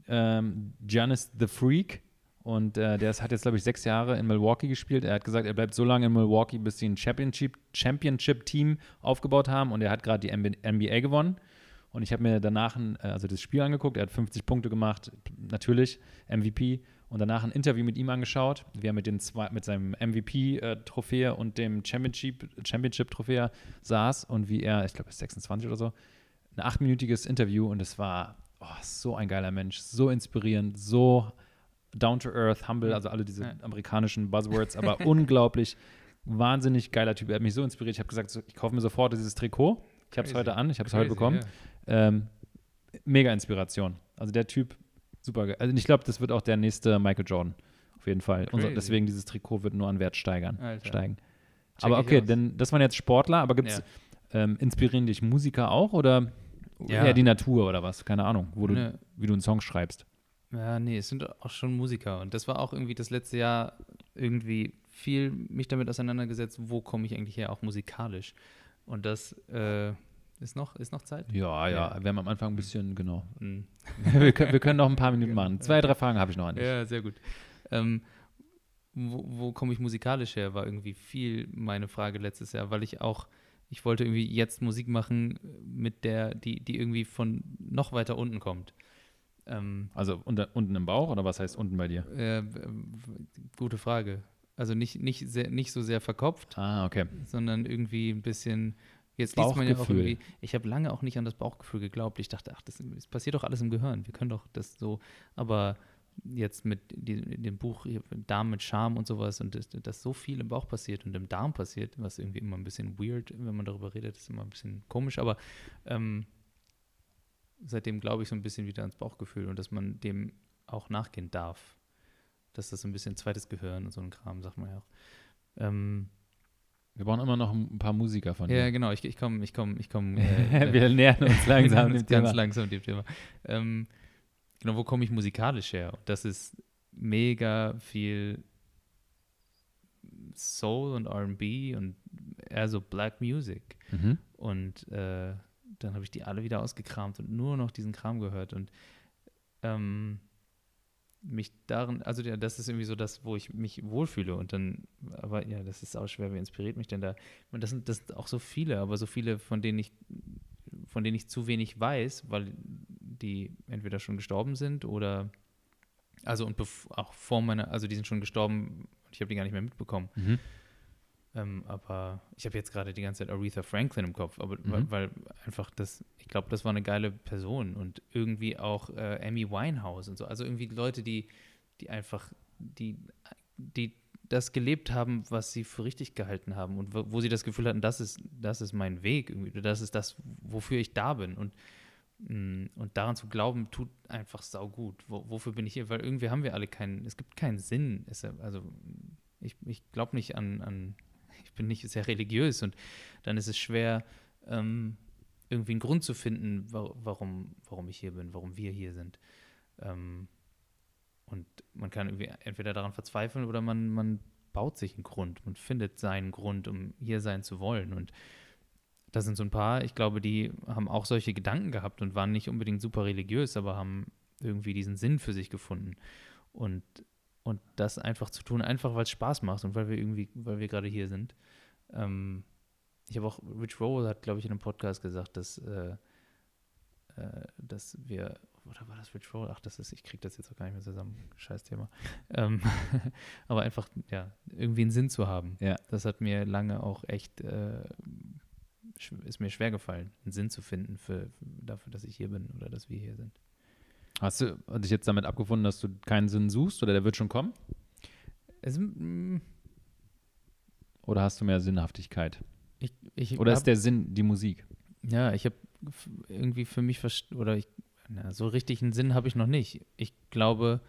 ähm, Giannis the Freak. Und äh, der hat jetzt, glaube ich, sechs Jahre in Milwaukee gespielt. Er hat gesagt, er bleibt so lange in Milwaukee, bis sie ein Championship- Championship-Team aufgebaut haben. Und er hat gerade die NBA gewonnen. Und ich habe mir danach ein, äh, also das Spiel angeguckt. Er hat 50 Punkte gemacht, natürlich, MVP. Und danach ein Interview mit ihm angeschaut, wie er mit, den zwei, mit seinem MVP-Trophäe und dem Championship- Championship-Trophäe saß und wie er, ich glaube, er ist 26 oder so, ein achtminütiges Interview und es war oh, so ein geiler Mensch, so inspirierend, so down to earth, humble, also alle diese amerikanischen Buzzwords, aber unglaublich wahnsinnig geiler Typ. Er hat mich so inspiriert. Ich habe gesagt, ich kaufe mir sofort dieses Trikot. Ich habe es heute an, ich habe es heute bekommen. ja. Ähm, mega Inspiration. Also der Typ, super geil. Also ich glaube, das wird auch der nächste Michael Jordan. Auf jeden Fall. Crazy. deswegen dieses Trikot wird nur an Wert steigern, Alter. steigen. Check aber okay, denn das waren jetzt Sportler, aber gibt es ähm, inspirieren dich Musiker auch oder Ja. eher die Natur oder was? Keine Ahnung, wo du, wie du einen Song schreibst. Ja, nee, es sind auch schon Musiker. Und das war auch irgendwie das letzte Jahr irgendwie viel mich damit auseinandergesetzt, wo komme ich eigentlich her, auch musikalisch. Und das äh, ist, noch, ist noch Zeit. Ja, ja, Ja. wir haben am Anfang ein bisschen, genau. Mhm. wir, können, wir können noch ein paar Minuten machen. Zwei, drei Fragen habe ich noch an dich. Ja, sehr gut. Ähm, wo wo komme ich musikalisch her, war irgendwie viel meine Frage letztes Jahr, weil ich auch, ich wollte irgendwie jetzt Musik machen, mit der, die, die irgendwie von noch weiter unten kommt. Ähm, Also unter, unten im Bauch oder was heißt unten bei dir? äh, gute Frage. Also nicht, nicht, sehr, nicht so sehr verkopft, Ah, okay. sondern irgendwie ein bisschen. Jetzt liest man ja auch irgendwie. Ich habe lange auch nicht an das Bauchgefühl geglaubt. Ich dachte, ach, das, das passiert doch alles im Gehirn. Wir können doch das so. Aber jetzt mit die, dem Buch Darm mit Charme und sowas und dass, dass so viel im Bauch passiert und im Darm passiert, was irgendwie immer ein bisschen weird, wenn man darüber redet, ist immer ein bisschen komisch. Aber ähm, seitdem glaube ich so ein bisschen wieder ans Bauchgefühl und dass man dem auch nachgehen darf. Dass das so ein bisschen zweites Gehirn und so ein Kram, sagt man ja auch. Ähm, Wir brauchen immer noch ein paar Musiker von ja, dir. genau, ich, ich komme, ich komme, ich komme. Äh, wir nähern uns langsam dem uns ganz Thema. langsam dem Thema. Ähm, genau, wo komme ich musikalisch her? Und das ist mega viel Soul und R&B und eher so Black Music. Mhm. Und äh, dann habe ich die alle wieder ausgekramt und nur noch diesen Kram gehört und ähm, mich darin, also ja, das ist irgendwie so das, wo ich mich wohlfühle und dann, aber ja, das ist auch schwer, wer inspiriert mich denn da? Und das sind, das sind auch so viele, aber so viele, von denen ich, von denen ich zu wenig weiß, weil die entweder schon gestorben sind oder, also und auch vor meiner, also die sind schon gestorben und ich habe die gar nicht mehr mitbekommen. Mhm. Ähm, aber ich habe jetzt gerade die ganze Zeit Aretha Franklin im Kopf, aber Mhm. weil, weil einfach das, ich glaube, das war eine geile Person und irgendwie auch äh, Amy Winehouse und so. Also irgendwie Leute, die, die einfach, die, die das gelebt haben, was sie für richtig gehalten haben und wo, wo sie das Gefühl hatten, das ist, das ist mein Weg irgendwie, das ist das, wofür ich da bin. Und, mh, und daran zu glauben, tut einfach saugut. Wo, wofür bin ich hier? Weil irgendwie haben wir alle keinen, es gibt keinen Sinn. Es, also ich, ich glaube nicht an, an, ich bin nicht sehr religiös und dann ist es schwer, ähm, irgendwie einen Grund zu finden, wa warum, warum ich hier bin, warum wir hier sind. Ähm, und man kann irgendwie entweder daran verzweifeln oder man, man baut sich einen Grund, man findet seinen Grund, um hier sein zu wollen. Und da sind so ein paar, ich glaube, die haben auch solche Gedanken gehabt und waren nicht unbedingt super religiös, aber haben irgendwie diesen Sinn für sich gefunden. Und, und das einfach zu tun, einfach weil es Spaß macht und weil wir irgendwie, weil wir gerade hier sind. Ähm, ich habe auch, Rich Roll hat, glaube ich, in einem Podcast gesagt, dass, äh, äh, dass wir, oder war das Rich Roll? Ach, das ist, ich kriege das jetzt auch gar nicht mehr zusammen. Scheiß Thema. Ähm, aber einfach, ja, irgendwie einen Sinn zu haben. Ja. Das hat mir lange auch echt, äh, ist mir schwer gefallen, einen Sinn zu finden für, dafür, dass ich hier bin oder dass wir hier sind. Hast du dich jetzt damit abgefunden, dass du keinen Sinn suchst oder der wird schon kommen? Es, Oder hast du mehr Sinnhaftigkeit? ich, ich Oder hab- ist der Sinn die Musik? Ja, ich habe irgendwie für mich oder ich, na, so richtig einen Sinn habe ich noch nicht. Ich glaube,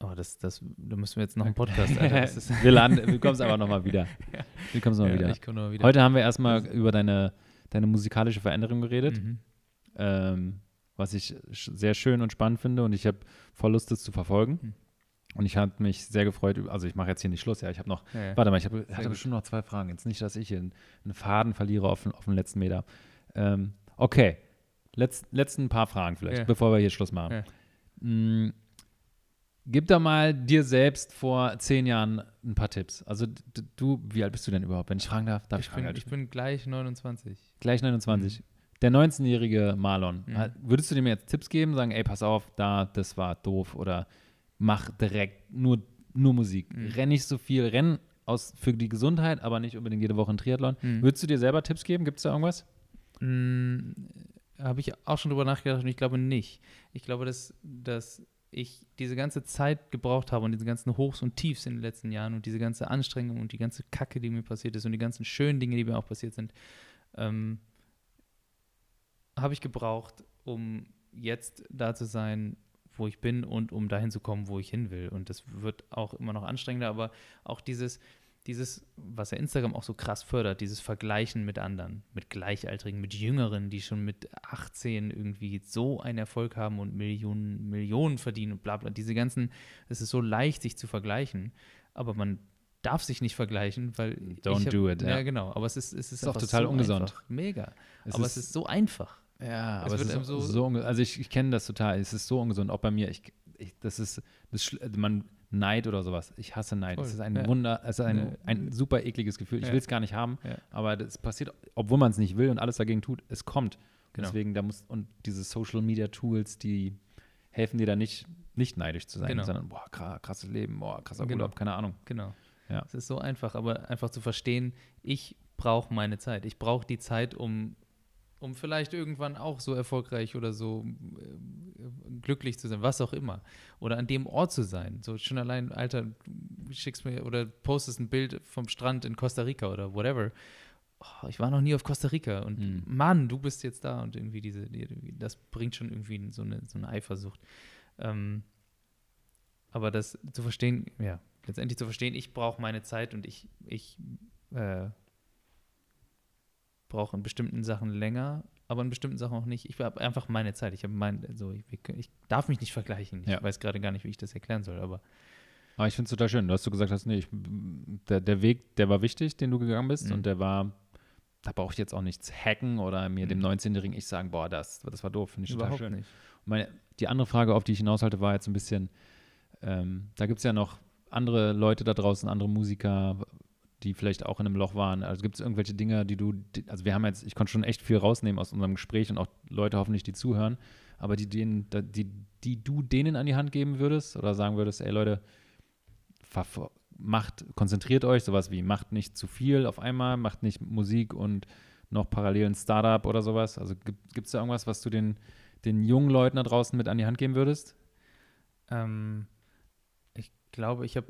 oh, das, das, da müssen wir jetzt noch einen Podcast. Alter, wir, laden, wir kommen einfach nochmal wieder. Wir kommen mal ja, wieder. ich komme noch wieder. Heute haben wir erstmal über deine, deine musikalische Veränderung geredet, Mhm. Ähm, was ich sehr schön und spannend finde und ich habe voll Lust, das zu verfolgen. Mhm. Und ich habe mich sehr gefreut, also ich mache jetzt hier nicht Schluss, ja, ich habe noch, Ja, ja. warte mal, ich hab, hatte bestimmt noch zwei Fragen. Jetzt nicht, dass ich hier einen, einen Faden verliere auf, den- auf den letzten Meter. Ähm, okay, Letz, letzten paar Fragen vielleicht, Ja. bevor wir hier Schluss machen. Mm, Gib da mal dir selbst vor zehn Jahren ein paar Tipps. Also du, wie alt bist du denn überhaupt, wenn ich fragen darf? Darf ich, ich, fragen? bin, ich bin gleich 29. bist? Gleich 29. Der 19-jährige Marlon, Mhm. würdest du dem jetzt Tipps geben, sagen, ey, pass auf, da, das war doof oder mach direkt nur, nur Musik. Mhm. Renn nicht so viel, renn aus, für die Gesundheit, aber nicht unbedingt jede Woche ein Triathlon. Mhm. Würdest du dir selber Tipps geben? Gibt es da irgendwas? Mm, Habe ich auch schon drüber nachgedacht und ich glaube nicht. Ich glaube, dass, dass ich diese ganze Zeit gebraucht habe und diese ganzen Hochs und Tiefs in den letzten Jahren und diese ganze Anstrengung und die ganze Kacke, die mir passiert ist und die ganzen schönen Dinge, die mir auch passiert sind, ähm, habe ich gebraucht, um jetzt da zu sein, wo ich bin und um dahin zu kommen, wo ich hin will. Und das wird auch immer noch anstrengender, aber auch dieses, dieses, was ja Instagram auch so krass fördert, dieses Vergleichen mit anderen, mit Gleichaltrigen, mit Jüngeren, die schon mit 18 irgendwie so einen Erfolg haben und Millionen, Millionen verdienen und bla bla. Diese ganzen, es ist so leicht, sich zu vergleichen, aber man darf sich nicht vergleichen, weil Don't ich hab, do it, Ja, ja. genau. Aber es ist, es ist, Ist auch total so ungesund. Einfach. Mega. Es aber ist- es ist so einfach. Ja, Es aber es ist so, so- also ich, ich kenne das total. Es ist so ungesund, auch bei mir. Ich, ich, das ist, das, also man Neid oder sowas. Ich hasse Neid. Es ist ein ja. Wunder, es ist ein, Ja. ein super ekliges Gefühl. Ich Ja. will es gar nicht haben, aber das passiert, obwohl man es nicht will und alles dagegen tut, es kommt. Genau. Deswegen, da muss, und diese Social Media Tools, die helfen dir da nicht, nicht neidisch zu sein, Genau. sondern, boah, kra- krasses Leben, boah, krasser Genau. Urlaub, keine Ahnung. Genau. Ja. Es ist so einfach, aber einfach zu verstehen, ich brauche meine Zeit. Ich brauche die Zeit, um, um vielleicht irgendwann auch so erfolgreich oder so äh, glücklich zu sein, was auch immer. Oder an dem Ort zu sein. So schon allein, Alter, schickst mir oder postest ein Bild vom Strand in Costa Rica oder whatever. Oh, ich war noch nie auf Costa Rica und Mhm. Mann, du bist jetzt da und irgendwie diese, die, das bringt schon irgendwie so eine, so eine Eifersucht. Ähm, aber das zu verstehen, ja, letztendlich zu verstehen, ich brauche meine Zeit und ich, ich äh, brauche in bestimmten Sachen länger, aber in bestimmten Sachen auch nicht. Ich habe einfach meine Zeit. Ich habe mein, so, ich, ich darf mich nicht vergleichen. Ich Ja. weiß gerade gar nicht, wie ich das erklären soll, aber Aber ich finde es total schön. Du hast so gesagt, hast, nee, ich, der, der Weg, der war wichtig, den du gegangen bist Mhm. und der war, da brauche ich jetzt auch nichts hacken oder mir dem Mhm. 19-Jährigen ich sagen, boah, das, das war doof, finde ich total überhaupt schön. nicht. Meine, die andere Frage, auf die ich hinaus halte, war jetzt ein bisschen, ähm, da gibt es ja noch andere Leute da draußen, andere Musiker, die vielleicht auch in einem Loch waren. Also gibt es irgendwelche Dinge, die du, die, also wir haben jetzt, ich konnte schon echt viel rausnehmen aus unserem Gespräch und auch Leute hoffentlich, die zuhören, aber die, denen, die, die du denen an die Hand geben würdest oder sagen würdest, ey Leute, macht, konzentriert euch, sowas wie macht nicht zu viel auf einmal, macht nicht Musik und noch parallel ein Startup oder sowas. Also gibt es da irgendwas, was du den, den jungen Leuten da draußen mit an die Hand geben würdest? Ähm, ich glaube, ich habe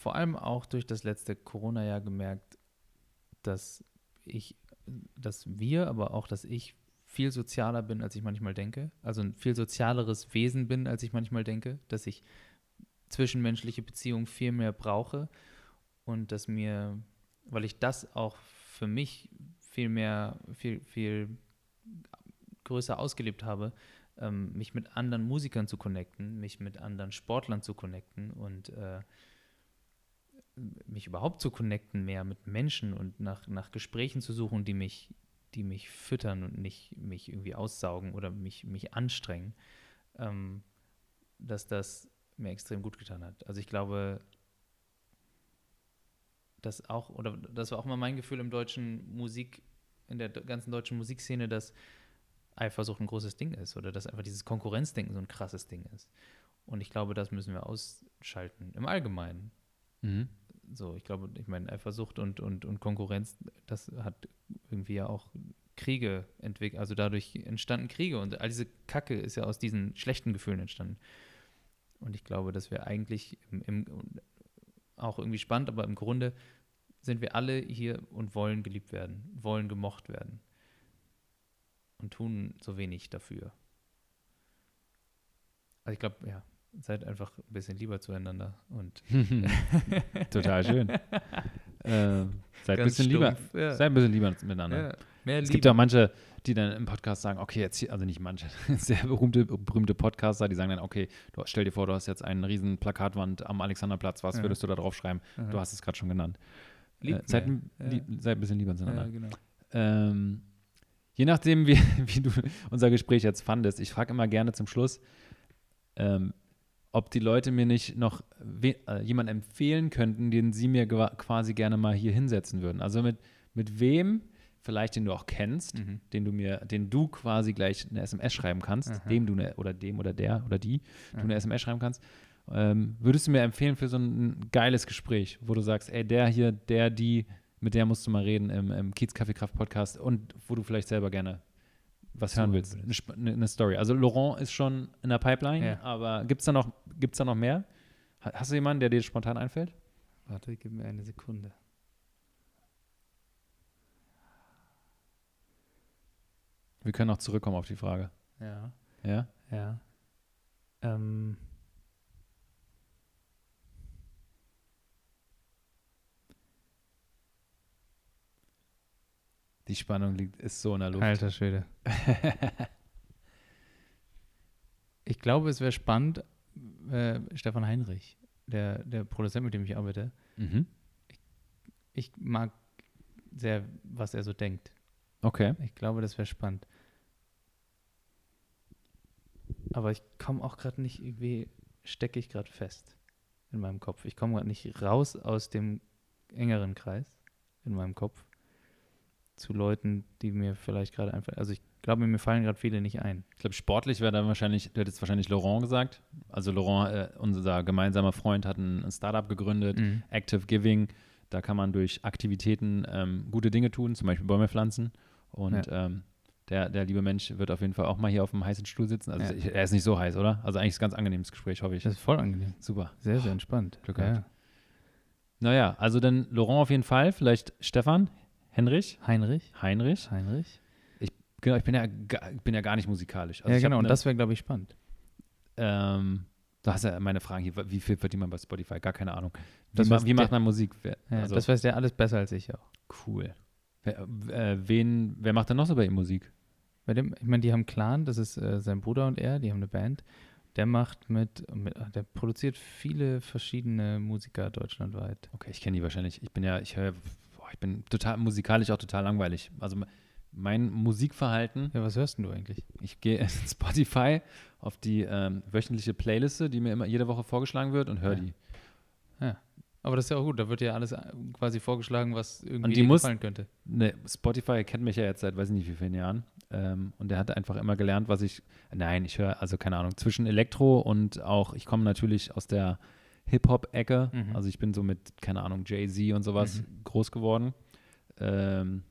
vor allem auch durch das letzte Corona-Jahr gemerkt, dass ich, dass wir, aber auch, dass ich viel sozialer bin, als ich manchmal denke. Also ein viel sozialeres Wesen bin, als ich manchmal denke, dass ich zwischenmenschliche Beziehungen viel mehr brauche und dass mir, weil ich das auch für mich viel mehr, viel, viel größer ausgelebt habe, ähm, mich mit anderen Musikern zu connecten, mich mit anderen Sportlern zu connecten und äh, mich überhaupt zu connecten mehr mit Menschen und nach, nach Gesprächen zu suchen, die mich, die mich füttern und nicht mich irgendwie aussaugen oder mich, mich anstrengen, ähm, dass das mir extrem gut getan hat. Also ich glaube, dass auch, oder das war auch mal mein Gefühl im deutschen Musik, in der ganzen deutschen Musikszene, dass Eifersucht ein großes Ding ist oder dass einfach dieses Konkurrenzdenken so ein krasses Ding ist. Und ich glaube, das müssen wir ausschalten, im Allgemeinen. Mhm. So, ich glaube, ich meine, Eifersucht und, und, und Konkurrenz, das hat irgendwie ja auch Kriege entwickelt, also dadurch entstanden Kriege und all diese Kacke ist ja aus diesen schlechten Gefühlen entstanden. Und ich glaube, dass wir eigentlich im, im, auch irgendwie spannend, aber im Grunde sind wir alle hier und wollen geliebt werden, wollen gemocht werden und tun so wenig dafür. Also ich glaube, ja, seid einfach ein bisschen lieber zueinander und Total schön. äh, seid, ein bisschen lieber, stumpf, ja. seid ein bisschen lieber miteinander. ja, Es Liebe. gibt ja manche, die dann im Podcast sagen, okay, jetzt hier, also nicht manche, sehr berühmte, berühmte Podcaster, die sagen dann, okay, du, stell dir vor, du hast jetzt eine riesen Plakatwand am Alexanderplatz, was Ja. würdest du da drauf schreiben? Aha. Du hast es gerade schon genannt. Äh, seid, lieb, seid ein bisschen lieber zueinander. genau. Ähm, je nachdem, wie, wie du unser Gespräch jetzt fandest, ich frage immer gerne zum Schluss, ähm, ob die Leute mir nicht noch we äh, jemanden empfehlen könnten, den sie mir gewa- quasi gerne mal hier hinsetzen würden. Also mit, mit wem, vielleicht den du auch kennst, Mhm. den du mir, den du quasi gleich eine SMS schreiben kannst, Aha. dem du eine, oder dem oder der oder die, du Aha. eine SMS schreiben kannst, ähm, würdest du mir empfehlen für so ein geiles Gespräch, wo du sagst, ey, der hier, der, die, mit der musst du mal reden im, im Kiez Kaffee Kraft Podcast und wo du vielleicht selber gerne was hören willst. Eine, eine, Story. Also Laurent ist schon in der Pipeline, Ja. aber gibt es da, noch- gibt's da noch mehr? Ha- Hast du jemanden, der dir spontan einfällt? Warte, gib mir eine Sekunde. Wir können noch zurückkommen auf die Frage. Ja, Ja? ja. Ähm, Die Spannung liegt, ist so in der Luft. alter Schwede. Ich glaube, es wäre spannend, äh, Stefan Heinrich, der, der Produzent, mit dem ich arbeite, mhm. ich mag sehr, was er so denkt. Okay. Ich glaube, das wäre spannend. Aber ich komme auch gerade nicht, irgendwie stecke ich gerade fest in meinem Kopf. Ich komme gerade nicht raus aus dem engeren Kreis in meinem Kopf zu Leuten, die mir vielleicht gerade einfach, also ich glaube, mir fallen gerade viele nicht ein. Ich glaube, sportlich wäre dann wahrscheinlich, du hättest wahrscheinlich Laurent gesagt. Also Laurent, äh, unser gemeinsamer Freund, hat ein, ein Startup gegründet, Mhm. Active Giving. Da kann man durch Aktivitäten ähm, gute Dinge tun, zum Beispiel Bäume pflanzen. Und ähm, der, der liebe Mensch wird auf jeden Fall auch mal hier auf dem heißen Stuhl sitzen. Also Ja. ich, er ist nicht so heiß, oder? Also eigentlich ist ein ganz angenehmes Gespräch, hoffe ich. Das ist voll angenehm. Super. Sehr, sehr entspannt. Glück ja. gehabt. Naja, also dann Laurent auf jeden Fall, vielleicht Stefan, Henrich, Heinrich? Heinrich. Heinrich? Genau, ich bin ja, ich bin ja gar nicht musikalisch. Also ja, ich genau. Und das wäre, glaube ich, spannend. Ähm, du hast ja meine Fragen hier, wie viel verdient man bei Spotify? Gar keine Ahnung. Wie, ma wie macht man Musik? Wer, Ja, also, das weiß der alles besser als ich auch. cool. Wer, äh, wen, wer macht denn noch so bei ihm Musik? Bei dem, ich meine, die haben Clan, das ist äh, sein Bruder und er, die haben eine Band. Der macht mit, mit der produziert viele verschiedene Musiker deutschlandweit. Okay, ich kenne die wahrscheinlich. Ich bin ja, ich höre, ich bin total musikalisch auch total langweilig. Also me- mein Musikverhalten, Ja, was hörst denn du eigentlich? ich gehe in Spotify auf die ähm, wöchentliche Playliste, die mir immer jede Woche vorgeschlagen wird und höre Ja. die. Aber das ist ja auch gut, da wird ja alles äh, quasi vorgeschlagen, was irgendwie muss- gefallen könnte. Ne, Spotify kennt mich ja jetzt seit weiß ich nicht wie vielen Jahren. Ähm, und der hat einfach immer gelernt, was ich. Nein, ich höre, also keine Ahnung, zwischen Elektro und auch, ich komme natürlich aus der Hip-Hop-Ecke. Mhm. Also ich bin so mit, keine Ahnung, Jay-Z und sowas groß geworden. Ähm,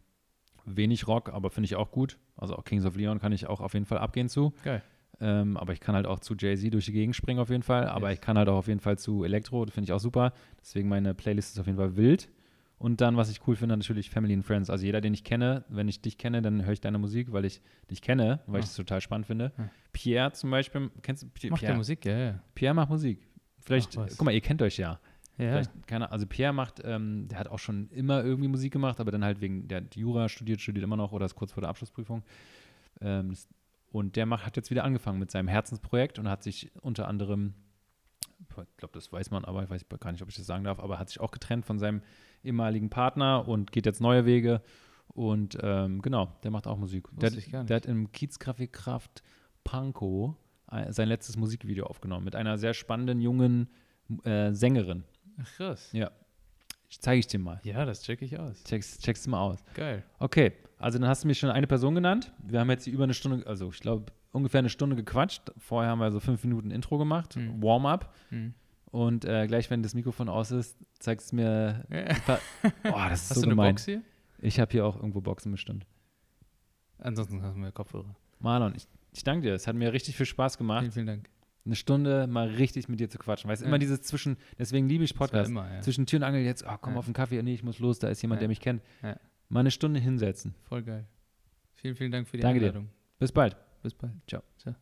wenig Rock, aber finde ich auch gut. Also auch Kings of Leon kann ich auch auf jeden Fall abgehen zu. Geil. Ähm, aber ich kann halt auch zu Jay-Z durch die Gegend springen auf jeden Fall. Aber Yes. ich kann halt auch auf jeden Fall zu Elektro, das finde ich auch super. Deswegen meine Playlist ist auf jeden Fall wild. Und dann, was ich cool finde, natürlich Family and Friends. Also jeder, den ich kenne, wenn ich dich kenne, dann höre ich deine Musik, weil ich dich kenne, weil ich Ah. es total spannend finde. Ah. Pierre zum Beispiel, kennst du Pierre? Macht der Musik? Ja, ja. Pierre macht Musik. Vielleicht, Ach, guck mal, ihr kennt euch ja. Ja, keine, also Pierre macht, ähm, der hat auch schon immer irgendwie Musik gemacht, aber dann halt wegen, der hat Jura studiert, studiert immer noch oder ist kurz vor der Abschlussprüfung. Ähm, und der macht, hat jetzt wieder angefangen mit seinem Herzensprojekt und hat sich unter anderem, ich glaube, das weiß man, aber ich weiß gar nicht, ob ich das sagen darf, aber hat sich auch getrennt von seinem ehemaligen Partner und geht jetzt neue Wege. Und ähm, genau, der macht auch Musik. Der, der hat im Kiezcafé Kraft Pankow äh, sein letztes Musikvideo aufgenommen mit einer sehr spannenden jungen äh, Sängerin. Ach, krass. Ja. Ich zeige ich dir mal. Ja, das check ich aus. Check's, check's mal aus. Geil. Okay, also dann hast du mir schon eine Person genannt. Wir haben jetzt über eine Stunde, also ich glaube ungefähr eine Stunde gequatscht. Vorher haben wir so fünf Minuten Intro gemacht, Mhm. Warm-up. Hm. Und äh, gleich, wenn das Mikrofon aus ist, zeigst du mir. ein paar- Boah, das ist Hast so du eine gemein. Box hier? Ich habe hier auch irgendwo Boxen bestimmt. Ansonsten hast du mir Kopfhörer. Marlon, ich, ich danke dir. Es hat mir richtig viel Spaß gemacht, Vielen, vielen Dank. eine Stunde mal richtig mit dir zu quatschen. Weißt du, Ja. immer dieses zwischen, deswegen liebe ich Podcasts. immer, ja. Zwischen Tür und Angel jetzt, oh, komm Ja. auf einen Kaffee, nee, ich muss los, da ist jemand, der mich kennt. Mal eine Stunde hinsetzen. Voll geil. Vielen, vielen Dank für die Danke dir. Einladung. Bis bald. Bis bald. Ciao. Ciao.